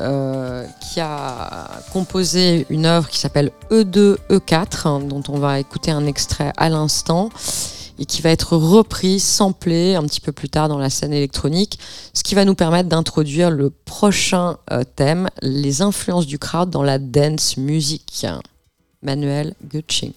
euh, qui a composé une œuvre qui s'appelle E E2 E4, hein, dont on va écouter un extrait à l'instant et qui va être repris, samplé un petit peu plus tard dans la scène électronique, ce qui va nous permettre d'introduire le prochain euh, thème, les influences du crowd dans la dance music. Manuel Gutsching.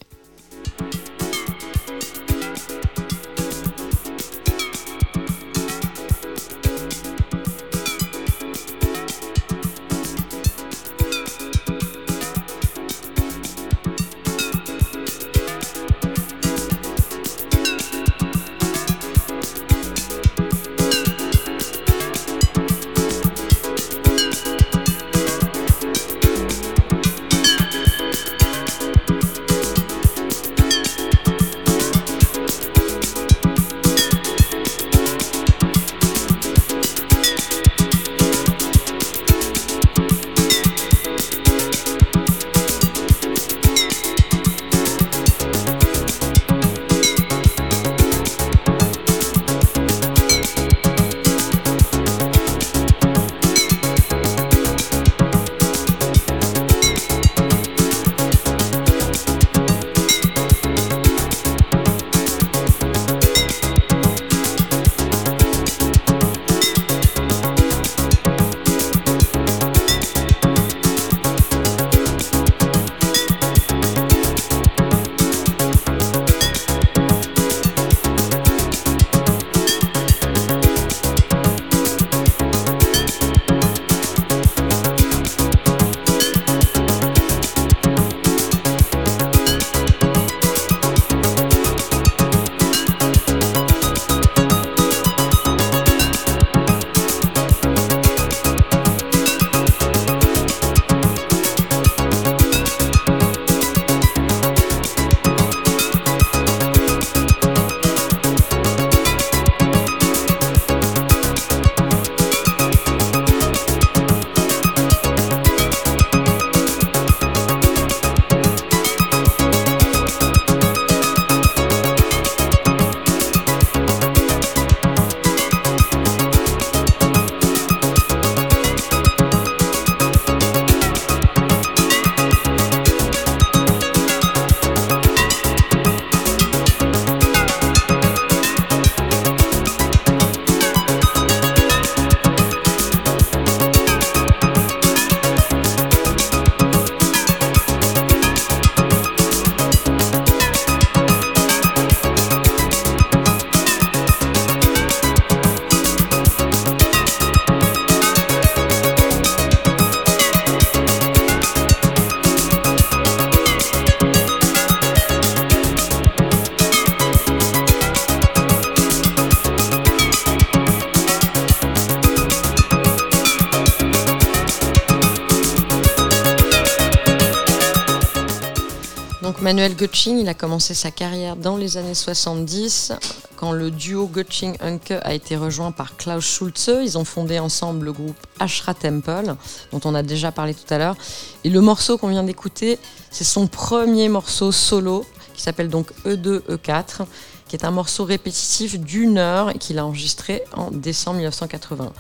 Donc Manuel Götsching, il a commencé sa carrière dans les années 70 quand le duo Götsching-Unke a été rejoint par Klaus Schulze. Ils ont fondé ensemble le groupe Ashra Temple, dont on a déjà parlé tout à l'heure. Et le morceau qu'on vient d'écouter, c'est son premier morceau solo qui s'appelle donc E E2 E4, qui est un morceau répétitif d'une heure et qu'il a enregistré en décembre 1980.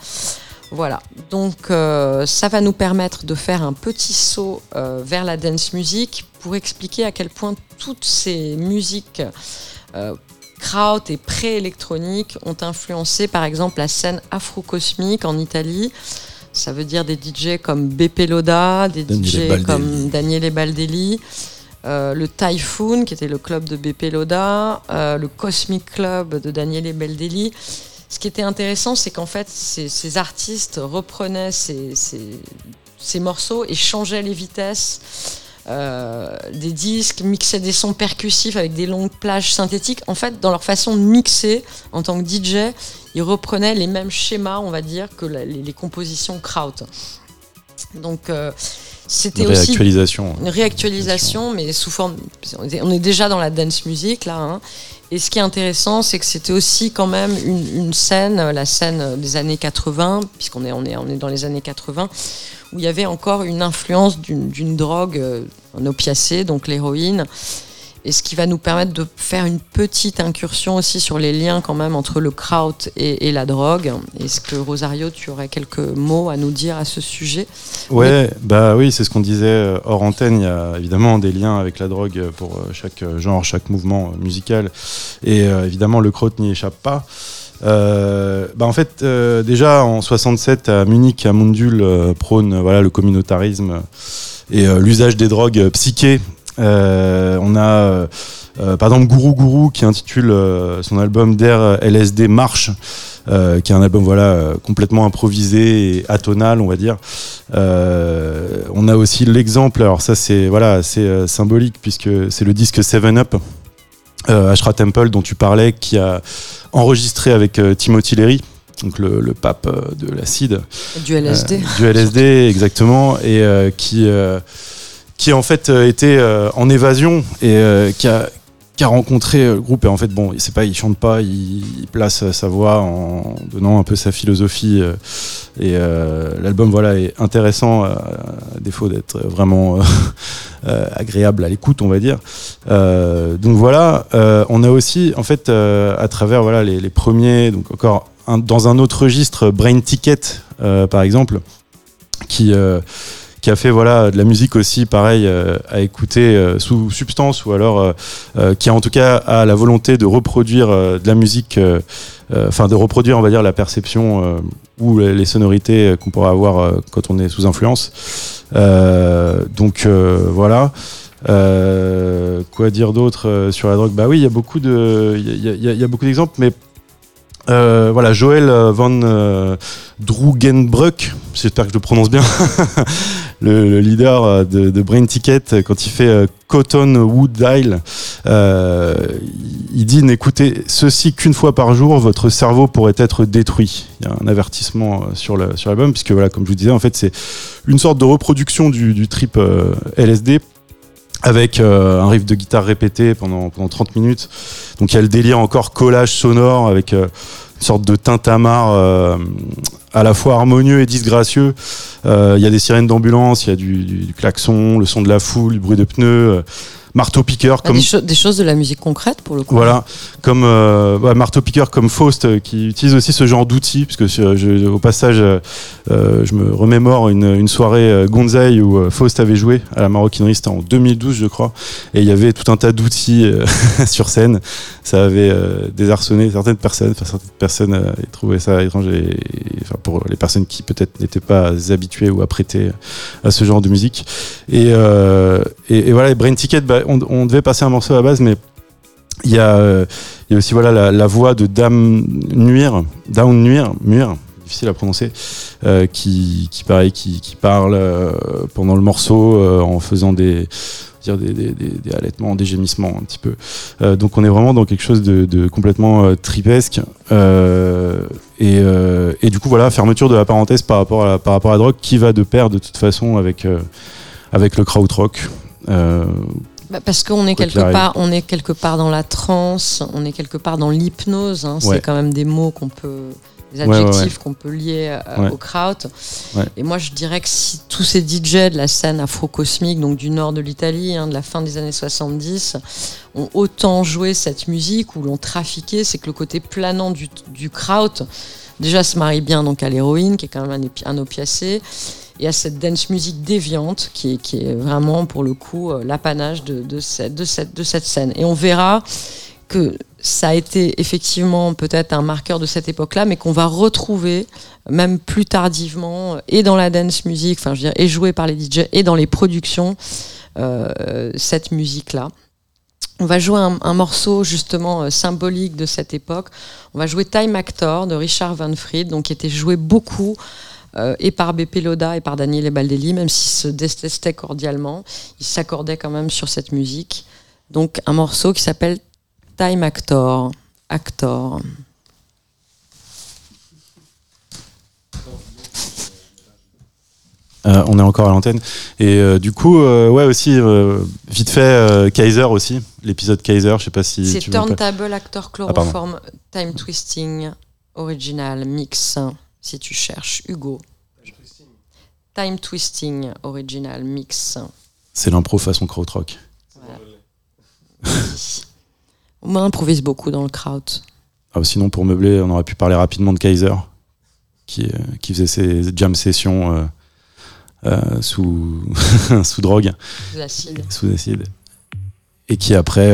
Voilà, donc euh, ça va nous permettre de faire un petit saut euh, vers la dance music pour expliquer à quel point toutes ces musiques euh, kraut et pré-électroniques ont influencé par exemple la scène afro-cosmique en Italie. Ça veut dire des DJ comme Beppe Loda, des Daniele DJ Baldelli. comme Daniele Baldelli, euh, le Typhoon qui était le club de Beppe Loda, euh, le Cosmic Club de Daniele Baldelli. Ce qui était intéressant, c'est qu'en fait, ces, ces artistes reprenaient ces, ces- ces morceaux et changeaient les vitesses euh, des disques, mixaient des sons percussifs avec des longues plages synthétiques. En fait, dans leur façon de mixer en tant que DJ, ils reprenaient les mêmes schémas, on va dire, que la- les, les compositions kraut. Donc, euh, c'était Une aussi réactualisation. une réactualisation, mais sous forme. On est- déjà dans la dance music là. hein. Et ce qui est intéressant, c'est que c'était aussi quand même une, une scène, la scène des années 80, puisqu'on est, on est, on est dans les années 80, où il y avait encore une influence d'une drogue, euh, un opiacé, donc l'héroïne. Et ce qui va nous permettre de faire une petite incursion aussi sur les liens quand même entre le kraut et, la drogue. Est-ce que Rosario, tu aurais quelques mots à nous dire à ce sujet? Ouais, bah oui, c'est ce qu'on disait euh, hors antenne. Il y a évidemment des liens avec la drogue pour euh, chaque genre, chaque mouvement musical. Et évidemment, le kraut n'y échappe pas. Euh, bah en fait, euh, déjà en 67 à Munich, à Mundul, euh, prône euh, voilà, le communautarisme et l'usage des drogues psychées. On a par exemple Guru Guru qui intitule son album D'air LSD Marche, qui est un album voilà complètement improvisé et atonal, on va dire. On a aussi l'exemple, alors ça c'est voilà euh, symbolique puisque c'est le disque Seven Up. Euh, Ashra Temple dont tu parlais qui a enregistré avec euh, Timothy Leary donc le, le pape euh, de l'acide. Du LSD du LSD exactement et qui qui en fait était en évasion et qui a qui a rencontré euh, le groupe. Et en fait bon c'est pas il chante pas il, place euh, sa voix en donnant un peu sa philosophie euh, et euh, l'album voilà est intéressant euh, à défaut d'être vraiment euh, euh, agréable à l'écoute on va dire. Euh, donc voilà euh, on a aussi en fait euh, à travers voilà les, premiers donc encore dans un autre registre Brain Ticket euh, par exemple qui euh, qui a fait voilà de la musique aussi pareil euh, à écouter euh, sous substance ou alors euh, qui a en tout cas a la volonté de reproduire de la musique enfin de reproduire on va dire la perception ou les sonorités qu'on pourrait avoir quand on est sous influence. Donc voilà. Quoi dire d'autre sur la drogue? Bah oui, il y a beaucoup de, il y beaucoup d'exemples, mais voilà, Joël van euh, Drugenbruck, j'espère que je le prononce bien, le, le leader euh, de, de Brain Ticket, euh, quand il fait euh, Cotton Wood Dial, il dit n'écoutez ceci qu'une fois par jour, votre cerveau pourrait être détruit. Il y a un avertissement sur l'album, puisque voilà, comme je vous disais, en fait, c'est une sorte de reproduction du, trip LSD avec euh, un riff de guitare répété pendant, pendant 30 minutes. Donc il y a le délire encore collage sonore avec euh, une sorte de tintamarre euh, à la fois harmonieux et disgracieux. Euh, Il y a des sirènes d'ambulance, il y a du, du- du klaxon, le son de la foule, du bruit de pneus, euh, marteau-piqueur Ah, comme... des, cho- des choses de la musique concrète pour le coup. Voilà, comme euh, marteau-piqueur comme Faust euh, qui utilise aussi ce genre d'outils, parce que euh, je- au passage, euh, je me remémore une, une soirée Gonzaï où Faust avait joué à la maroquinerie, c'était en 2012 je crois, et il y avait tout un tas d'outils sur scène. Ça avait désarçonné certaines personnes, enfin certaines personnes trouvaient ça étrange, et, et, enfin pour les personnes qui peut-être n'étaient pas habituées ou apprêtées à ce genre de musique. Et, et, et voilà, et Brain Ticket, bah, on, devait passer un morceau à la base, mais il y a, euh, aussi voilà la, voix de Dame Nuire, Down Nuire, Muir, difficile à prononcer, euh, qui, pareil, qui, parle euh, pendant le morceau en faisant des dire des, des, des, halètements, des gémissements un petit peu. Donc on est vraiment dans quelque chose de, complètement tripesque. Et, du coup voilà, fermeture de la parenthèse par rapport à la, par rapport à drogue qui va de pair de toute façon avec, avec le krautrock. Bah, parce qu'on est quelque part, on est quelque part dans la transe, on est quelque part dans l'hypnose. hein. Ouais. C'est quand même des mots qu'on peut, des Ouais, ouais, adjectifs qu'on peut lier euh, au kraut. Et moi, je dirais que si tous ces DJ de la scène afro-cosmique, donc du nord de l'Italie, hein, de la fin des années 70, ont autant joué cette musique ou l'ont trafiqué, c'est que le côté planant du, du kraut, déjà, se marie bien donc à l'héroïne, qui est quand même un, un opiacé et à cette dance music déviante qui est, vraiment pour le coup euh, l'apanage de, cette, scène. Et on verra que ça a été effectivement peut-être un marqueur de cette époque-là, mais qu'on va retrouver même plus tardivement euh, et dans la dance music, enfin je veux dire, et joué par les DJ et dans les productions, euh, cette musique-là. On va jouer un, morceau justement symbolique de cette époque. On va jouer Time Actor de Richard Van Fried, donc qui était joué beaucoup euh, et par BP Loda et par Daniele Baldelli, même s'ils se détestaient cordialement, ils s'accordaient quand même sur cette musique. Donc un morceau qui s'appelle Time Actor. Actor. Euh, on est encore à l'antenne. Et euh, du coup, euh, ouais, aussi, vite fait, Kaiser aussi, l'épisode Kaiser, je sais pas si C'est. Turntable Actor pardon. Chloroform Time Twisting Original Mix, si tu cherches. Hugo. Time Twisting Original Mix. C'est l'impro façon krautrock. On improvise beaucoup dans le crowd. Ah, sinon, pour meubler, on aurait pu parler rapidement de Kaiser, qui, euh, qui faisait ses jam sessions euh, euh, sous, sous drogue, L'acide. sous acide. Et qui après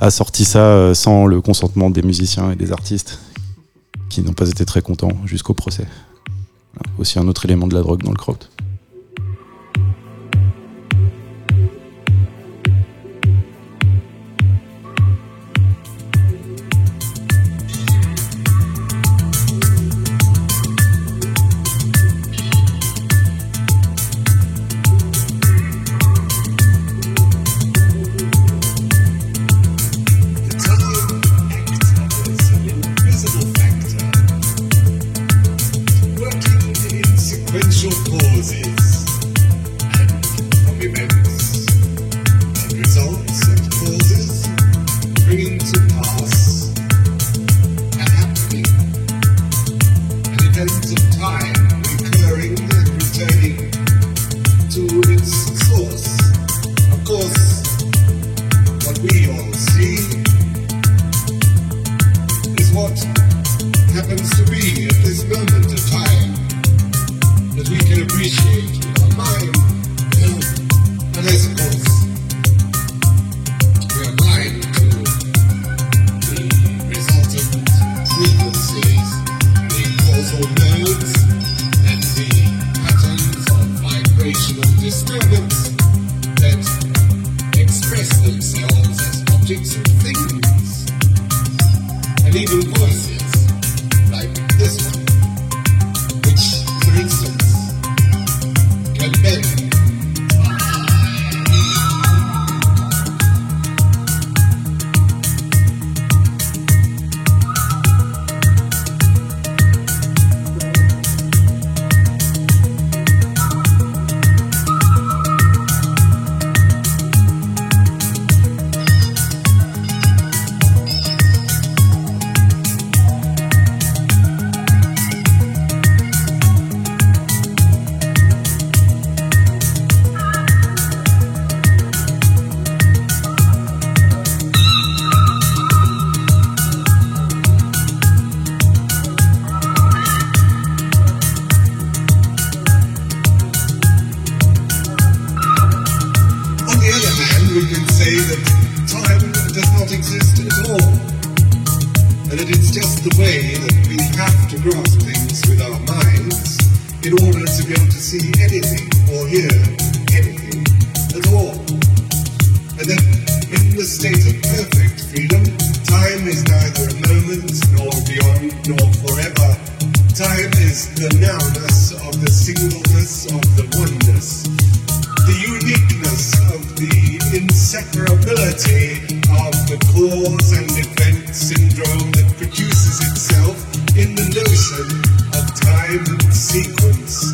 a sorti ça sans le consentement des musiciens et des artistes, qui n'ont pas été très contents jusqu'au procès. Aussi un autre élément de la drogue dans le kraut. Notion of time and sequence,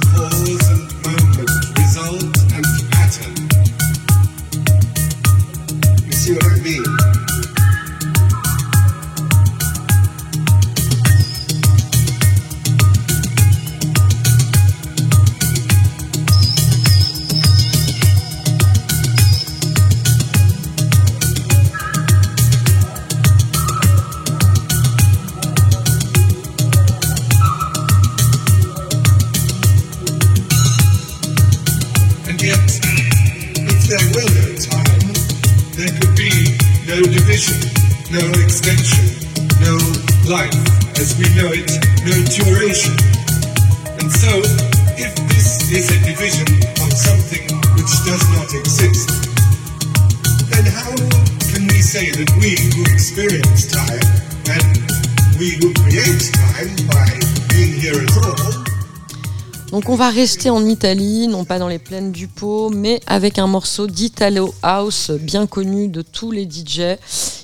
va rester en Italie, non pas dans les plaines du Pau, mais avec un morceau d'Italo House bien connu de tous les DJ.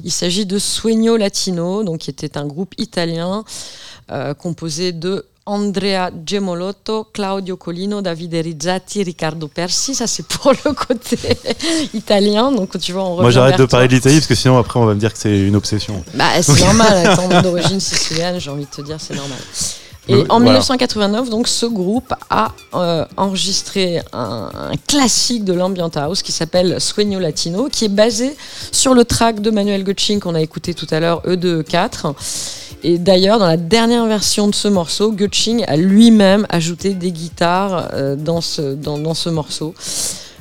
Il s'agit de Sueño Latino, donc qui était un groupe italien euh, composé de Andrea Gemolotto, Claudio Colino, Davide Rizzati, Riccardo Persi. Ça c'est pour le côté italien. Donc tu vois, on Moi j'arrête de parler de l'Italie parce que sinon après on va me dire que c'est une obsession. Bah, c'est normal, mon d'origine sicilienne, j'ai envie de te dire, c'est normal. Et Oui, en voilà. 1989, donc, ce groupe a euh, enregistré un, un classique de l'ambient house qui s'appelle Sueño Latino, qui est basé sur le track de Manuel Gotching qu'on a écouté tout à l'heure, E E2E4. Et d'ailleurs, dans la dernière version de ce morceau, Gutsching a lui-même ajouté des guitares euh, dans, ce, dans, dans ce morceau.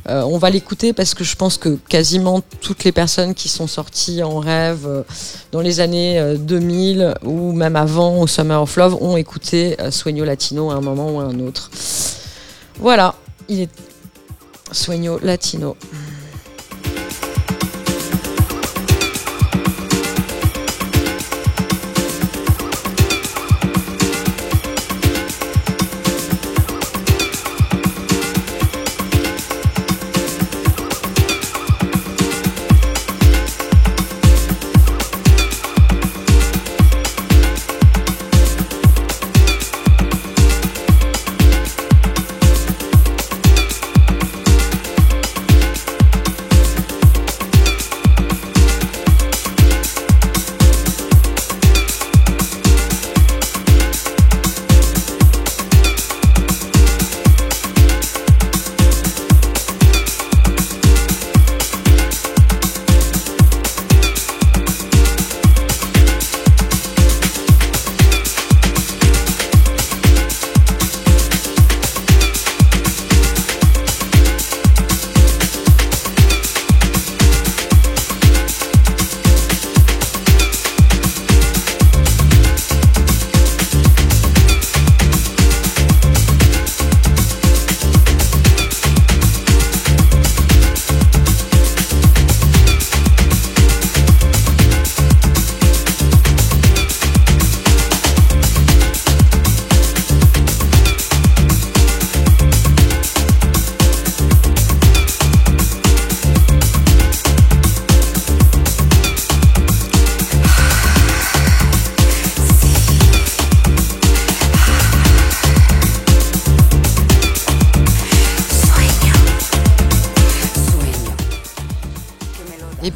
Euh, on va l'écouter parce que je pense que quasiment toutes les personnes qui sont sorties en rêve euh, dans les années euh, 2000 ou même avant au Summer of Love ont écouté euh, Sueño Latino à un moment ou à un autre. Voilà, il est Sueño Latino.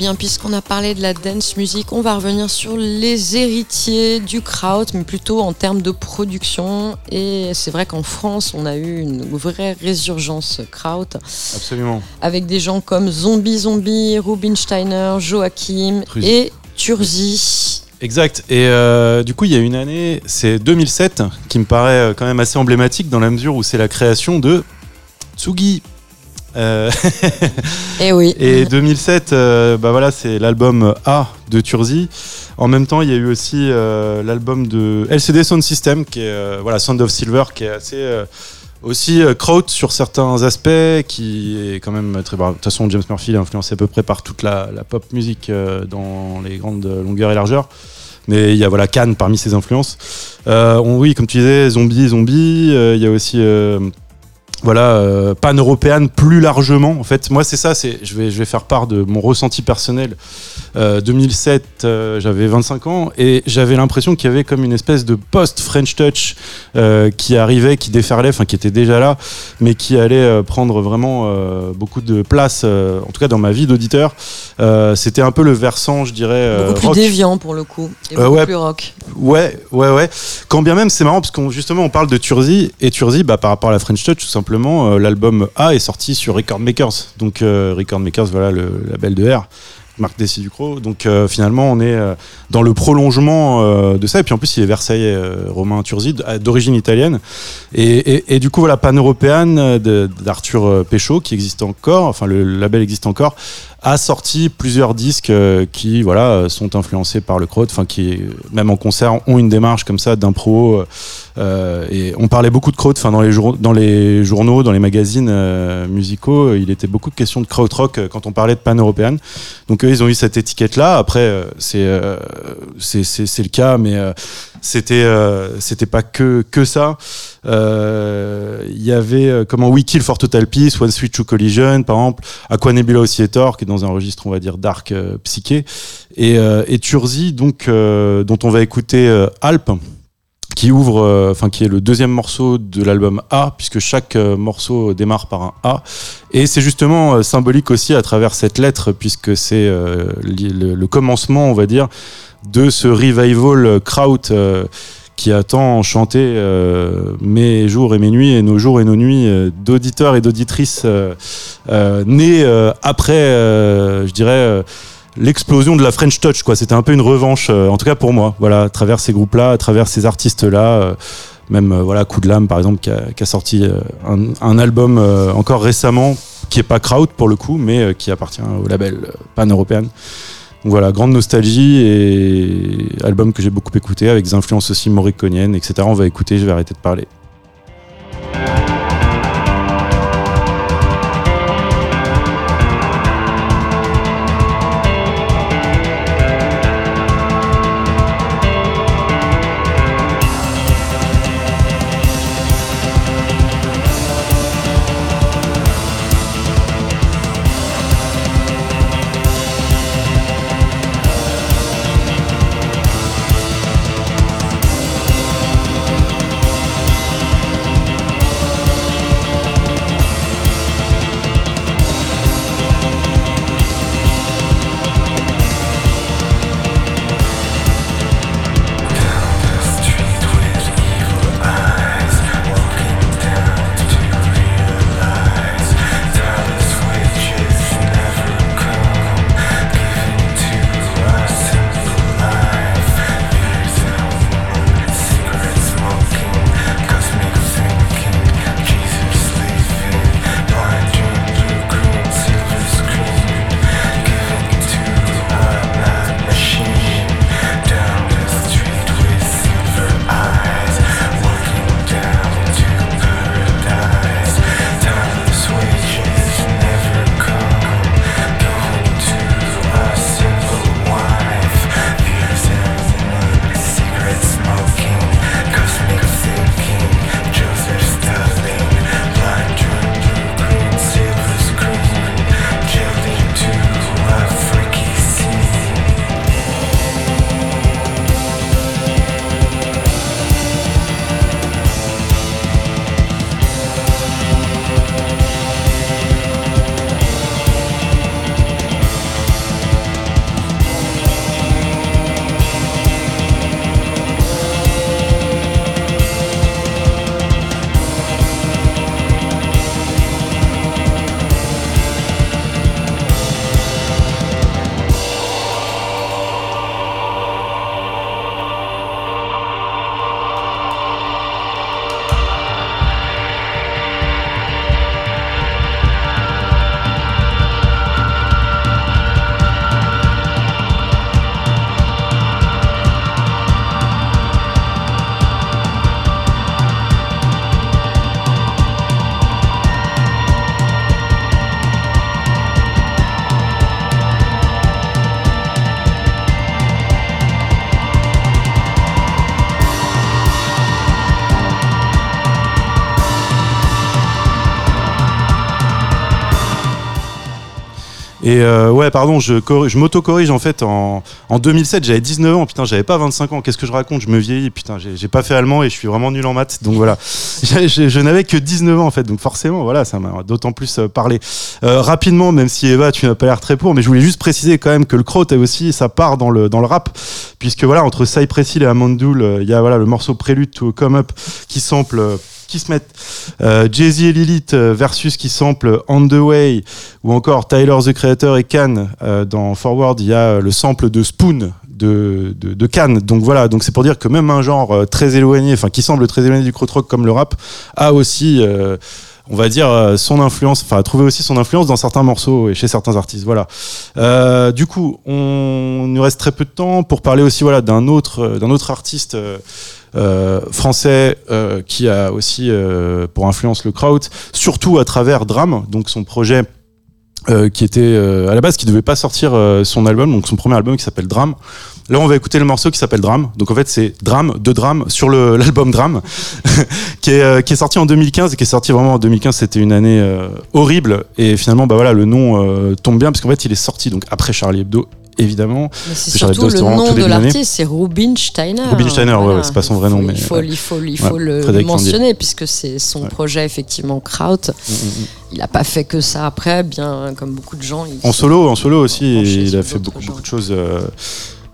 Bien, puisqu'on a parlé de la dance music, on va revenir sur les héritiers du kraut, mais plutôt en termes de production. Et c'est vrai qu'en France, on a eu une vraie résurgence kraut, Absolument. avec des gens comme Zombie Zombie, Rubinsteiner, Joachim et Turzi. Exact. Et euh, du coup, il y a une année, c'est 2007, qui me paraît euh, quand même assez emblématique dans la mesure où c'est la création de Tsugi. Euh, Eh oui. et 2007, euh, bah voilà, c'est l'album A de Turzi. En même temps, il y a eu aussi euh, l'album de LCD Sound System, qui est voilà Sound of Silver, qui est assez aussi euh, kraut sur certains aspects, qui est quand même très. De toute façon, James Murphy est influencé à peu près par toute la, la pop musique euh, dans les grandes longueurs et largeurs. Mais il y a voilà Cannes parmi ses influences. Euh, on, oui, comme tu disais, zombie, zombie. Il y a aussi voilà euh, pan-européenne plus largement. En fait, moi c'est ça. C'est je vais je vais faire part de mon ressenti personnel. Euh, 2007, euh, j'avais 25 ans et j'avais l'impression qu'il y avait comme une espèce de post-French Touch euh, qui arrivait, qui déferlait, enfin qui était déjà là, mais qui allait euh, prendre vraiment euh, beaucoup de place, euh, en tout cas dans ma vie d'auditeur. Euh, C'était un peu le versant, je dirais, euh, Beaucoup plus rock. déviant pour le coup. Et Euh, beaucoup ouais. plus rock. Ouais, ouais, ouais. Quand bien même, c'est marrant parce qu'on justement on parle de Turzi et Turzi, bah, par rapport à la French Touch, tout simplement, euh, l'album A est sorti sur Record Makers. Donc euh, Record Makers, voilà le label de R. Marc Dessy Ducrot. Donc euh, finalement, on est dans le prolongement de ça. Et puis en plus, il est Versaillais, euh, Romain Turzi, d'origine italienne. Et, du coup, voilà, Pan-Européenne d'Arthur Péchaud, qui existe encore, enfin le label existe encore, a sorti plusieurs disques euh, qui voilà euh, sont influencés par le crowd, enfin qui même en concert ont une démarche comme ça d'impro. euh, et on parlait beaucoup de crowd, enfin dans les jour- dans les journaux, dans les magazines euh, musicaux, euh, il était beaucoup de questions de crowd rock euh, quand on parlait de pan européenne. Donc eux, ils ont eu cette étiquette là. Après, euh, c'est euh, c'est le cas, mais euh, c'était euh, c'était pas que que ça. Euh, Il y avait euh, comment We Kill for Total Peace, One Switch to Collision, par exemple, Aqua Nebula Oscillator, qui est dans un registre, on va dire, dark psyché, et, et Turzi, donc, dont on va écouter Alp, qui ouvre, enfin, qui est le deuxième morceau de l'album A, puisque chaque morceau démarre par un A. Et c'est justement symbolique aussi à travers cette lettre, puisque c'est le commencement, on va dire, de ce revival kraut euh, qui a tant chanté euh, mes jours et mes nuits et nos jours et nos nuits euh, d'auditeurs et d'auditrices nés après, je dirais, l'explosion de la French Touch. quoi. C'était un peu une revanche, en tout cas pour moi, voilà, à travers ces groupes-là, à travers ces artistes-là. même voilà coup de lame par exemple qui a, sorti un, album encore récemment qui est pas Kraut pour le coup mais qui appartient au label pan européen donc voilà, grande nostalgie et album que j'ai beaucoup écouté avec des influences aussi morriconiennes, etc. On va écouter, je vais arrêter de parler. Et euh, ouais, pardon, je, je m'auto-corrige en fait. En, en 2007, j'avais 19 ans. Putain, j'avais pas 25 ans. Qu'est-ce que je raconte? Je me vieillis. Putain, j'ai pas fait allemand et je suis vraiment nul en maths. Donc voilà, je n'avais que 19 ans en fait. Donc forcément, voilà, ça m'a d'autant plus euh, parlé. Euh, rapidement, même si Eva, tu n'as pas l'air très pour, mais je voulais juste préciser quand même que le kraut a aussi sa part dans le, dans le rap. Puisque voilà, entre Cypress et Amandoul, il y a voilà, le morceau Prélude to Come Up qui sample. Qui se mettent. Euh, Jay-Z et Lilith euh, versus qui sample On the Way, ou encore Tyler the Creator et Can. Euh, dans Forward, il y a euh, le sample de Spoon de, de, de Can. Donc voilà, donc c'est pour dire que même un genre très éloigné, enfin qui semble très éloigné du krautrock comme le rap, a aussi. on va dire son influence, enfin a trouvé aussi son influence dans certains morceaux et chez certains artistes. Voilà. Du coup, on nous reste très peu de temps pour parler aussi voilà d'un autre d'un autre artiste français euh, qui a aussi euh, pour influence le kraut, surtout à travers Drame, donc son projet euh, qui était euh, à la base qui devait pas sortir euh, son album, donc son premier album qui s'appelle Drame. Là, on va écouter le morceau qui s'appelle Drame. Donc en fait, c'est Drame, de Drame sur l'album Drame, qui, est, euh, qui est sorti en 2015 et qui est sorti vraiment en 2015. C'était une année euh, horrible et finalement, bah voilà, le nom euh, tombe bien parce qu'en fait, il est sorti donc après Charlie Hebdo, évidemment. Mais c'est surtout le nom de l'artiste, c'est Rubinsteiner. Rubinsteiner, ouais, ouais, c'est pas son vrai Il nom, mais, Il faut, ouais. il faut, il faut Ouais, le mentionner puisque c'est son projet, effectivement, Kraut. Mm, mm, mm. Il n'a pas fait que ça après, bien comme beaucoup de gens. En solo, en solo aussi, il a fait beaucoup de choses. euh,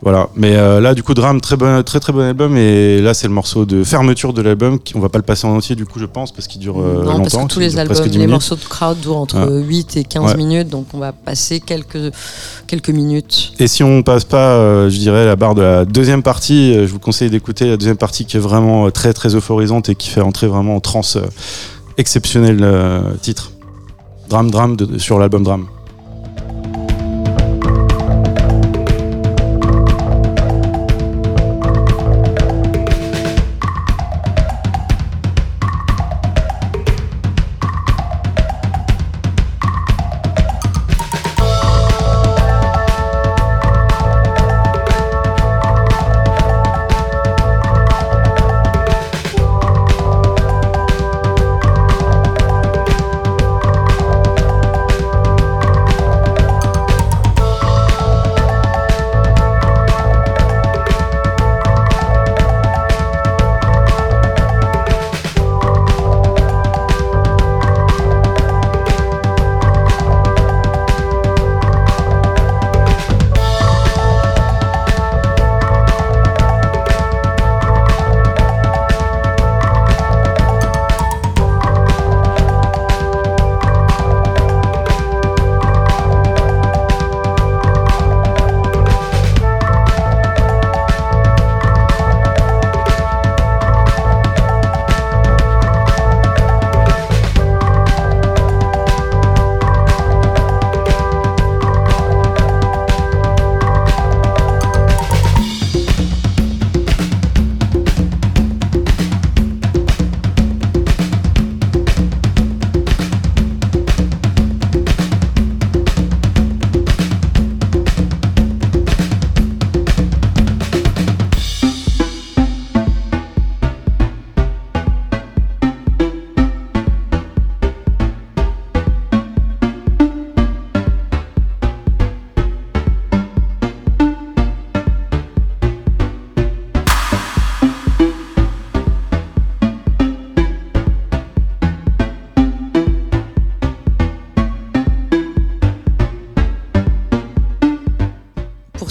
voilà. Mais euh, là, du coup, Drame, très bon, très très bon album. Et là, c'est le morceau de fermeture de l'album. On va pas le passer en entier, du coup, je pense, parce qu'il dure euh, non, longtemps. parce que tous les albums, presque 10 les morceaux de Kraut durent entre Ouais. 8 et 15 Ouais. minutes, donc on va passer quelques, quelques minutes. Et si on passe pas, euh, je dirais, la barre de la deuxième partie, je vous conseille d'écouter la deuxième partie qui est vraiment très très euphorisante et qui fait entrer vraiment en transe exceptionnel titre. Drame, drame de- sur l'album Drame.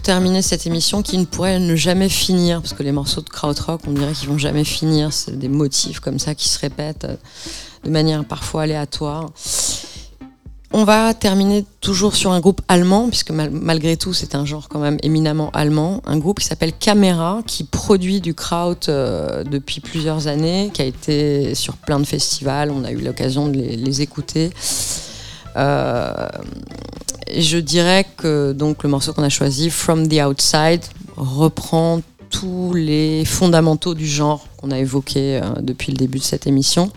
Terminer cette émission qui ne pourrait ne jamais finir, parce que les morceaux de krautrock, on dirait qu'ils vont jamais finir, c'est des motifs comme ça qui se répètent euh, de manière parfois aléatoire. On va terminer toujours sur un groupe allemand, puisque mal- malgré tout c'est un genre quand même éminemment allemand, un groupe qui s'appelle Camera, qui produit du kraut euh, depuis plusieurs années, qui a été sur plein de festivals, on a eu l'occasion de les, écouter. Euh, je dirais que donc le morceau qu'on a choisi, From the Outside, reprend tous les fondamentaux du genre qu'on a évoqués euh, depuis le début de cette émission.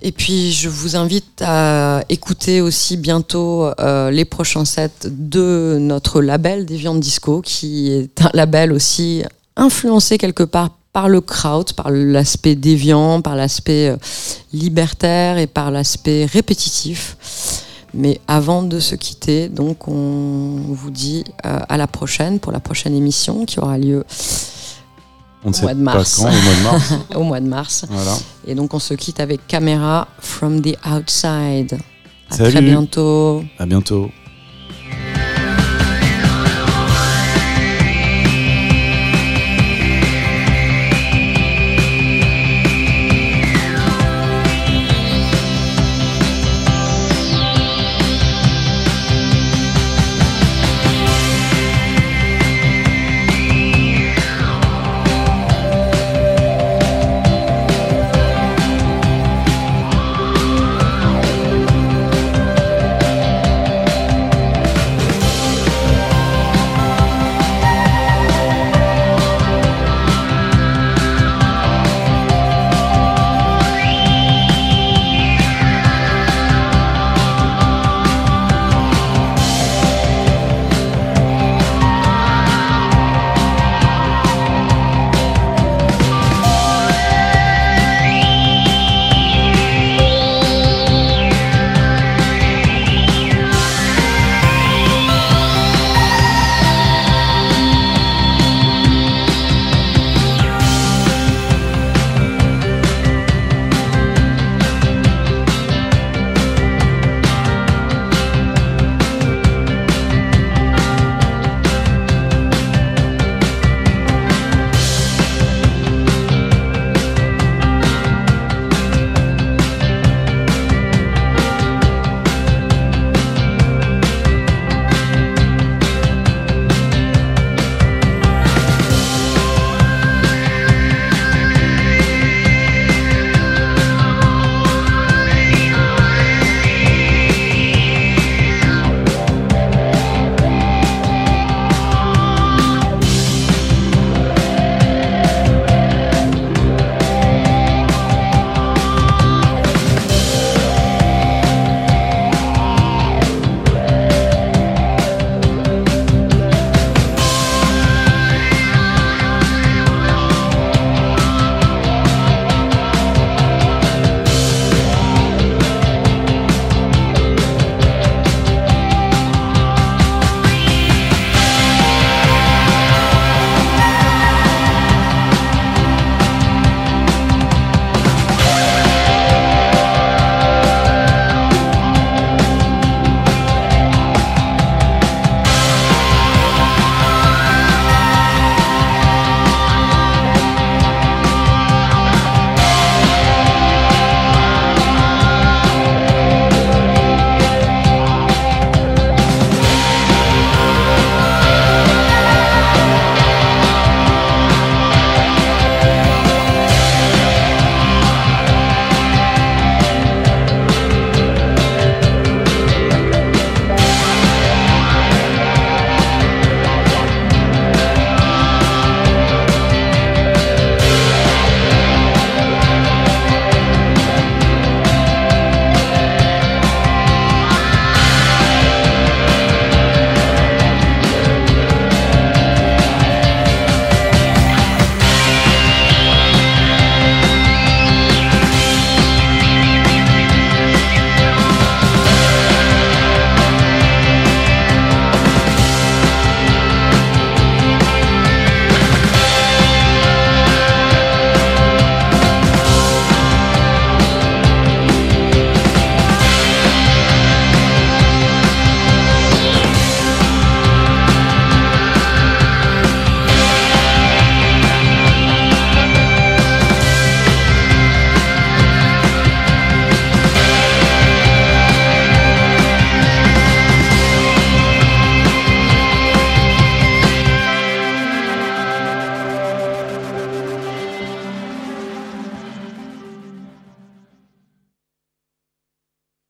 Et puis je vous invite à écouter aussi bientôt euh, les prochains sets de notre label Deviant Disco, qui est un label aussi influencé quelque part par le kraut, par l'aspect déviant, par l'aspect euh, libertaire et par l'aspect répétitif. Mais avant de se quitter, donc on vous dit euh, à la prochaine pour la prochaine émission qui aura lieu On Au mois de mars. quand, au mois de mars. au mois de mars. voilà. Et donc on se quitte avec Caméra from the outside. À Salut. très bientôt. À bientôt.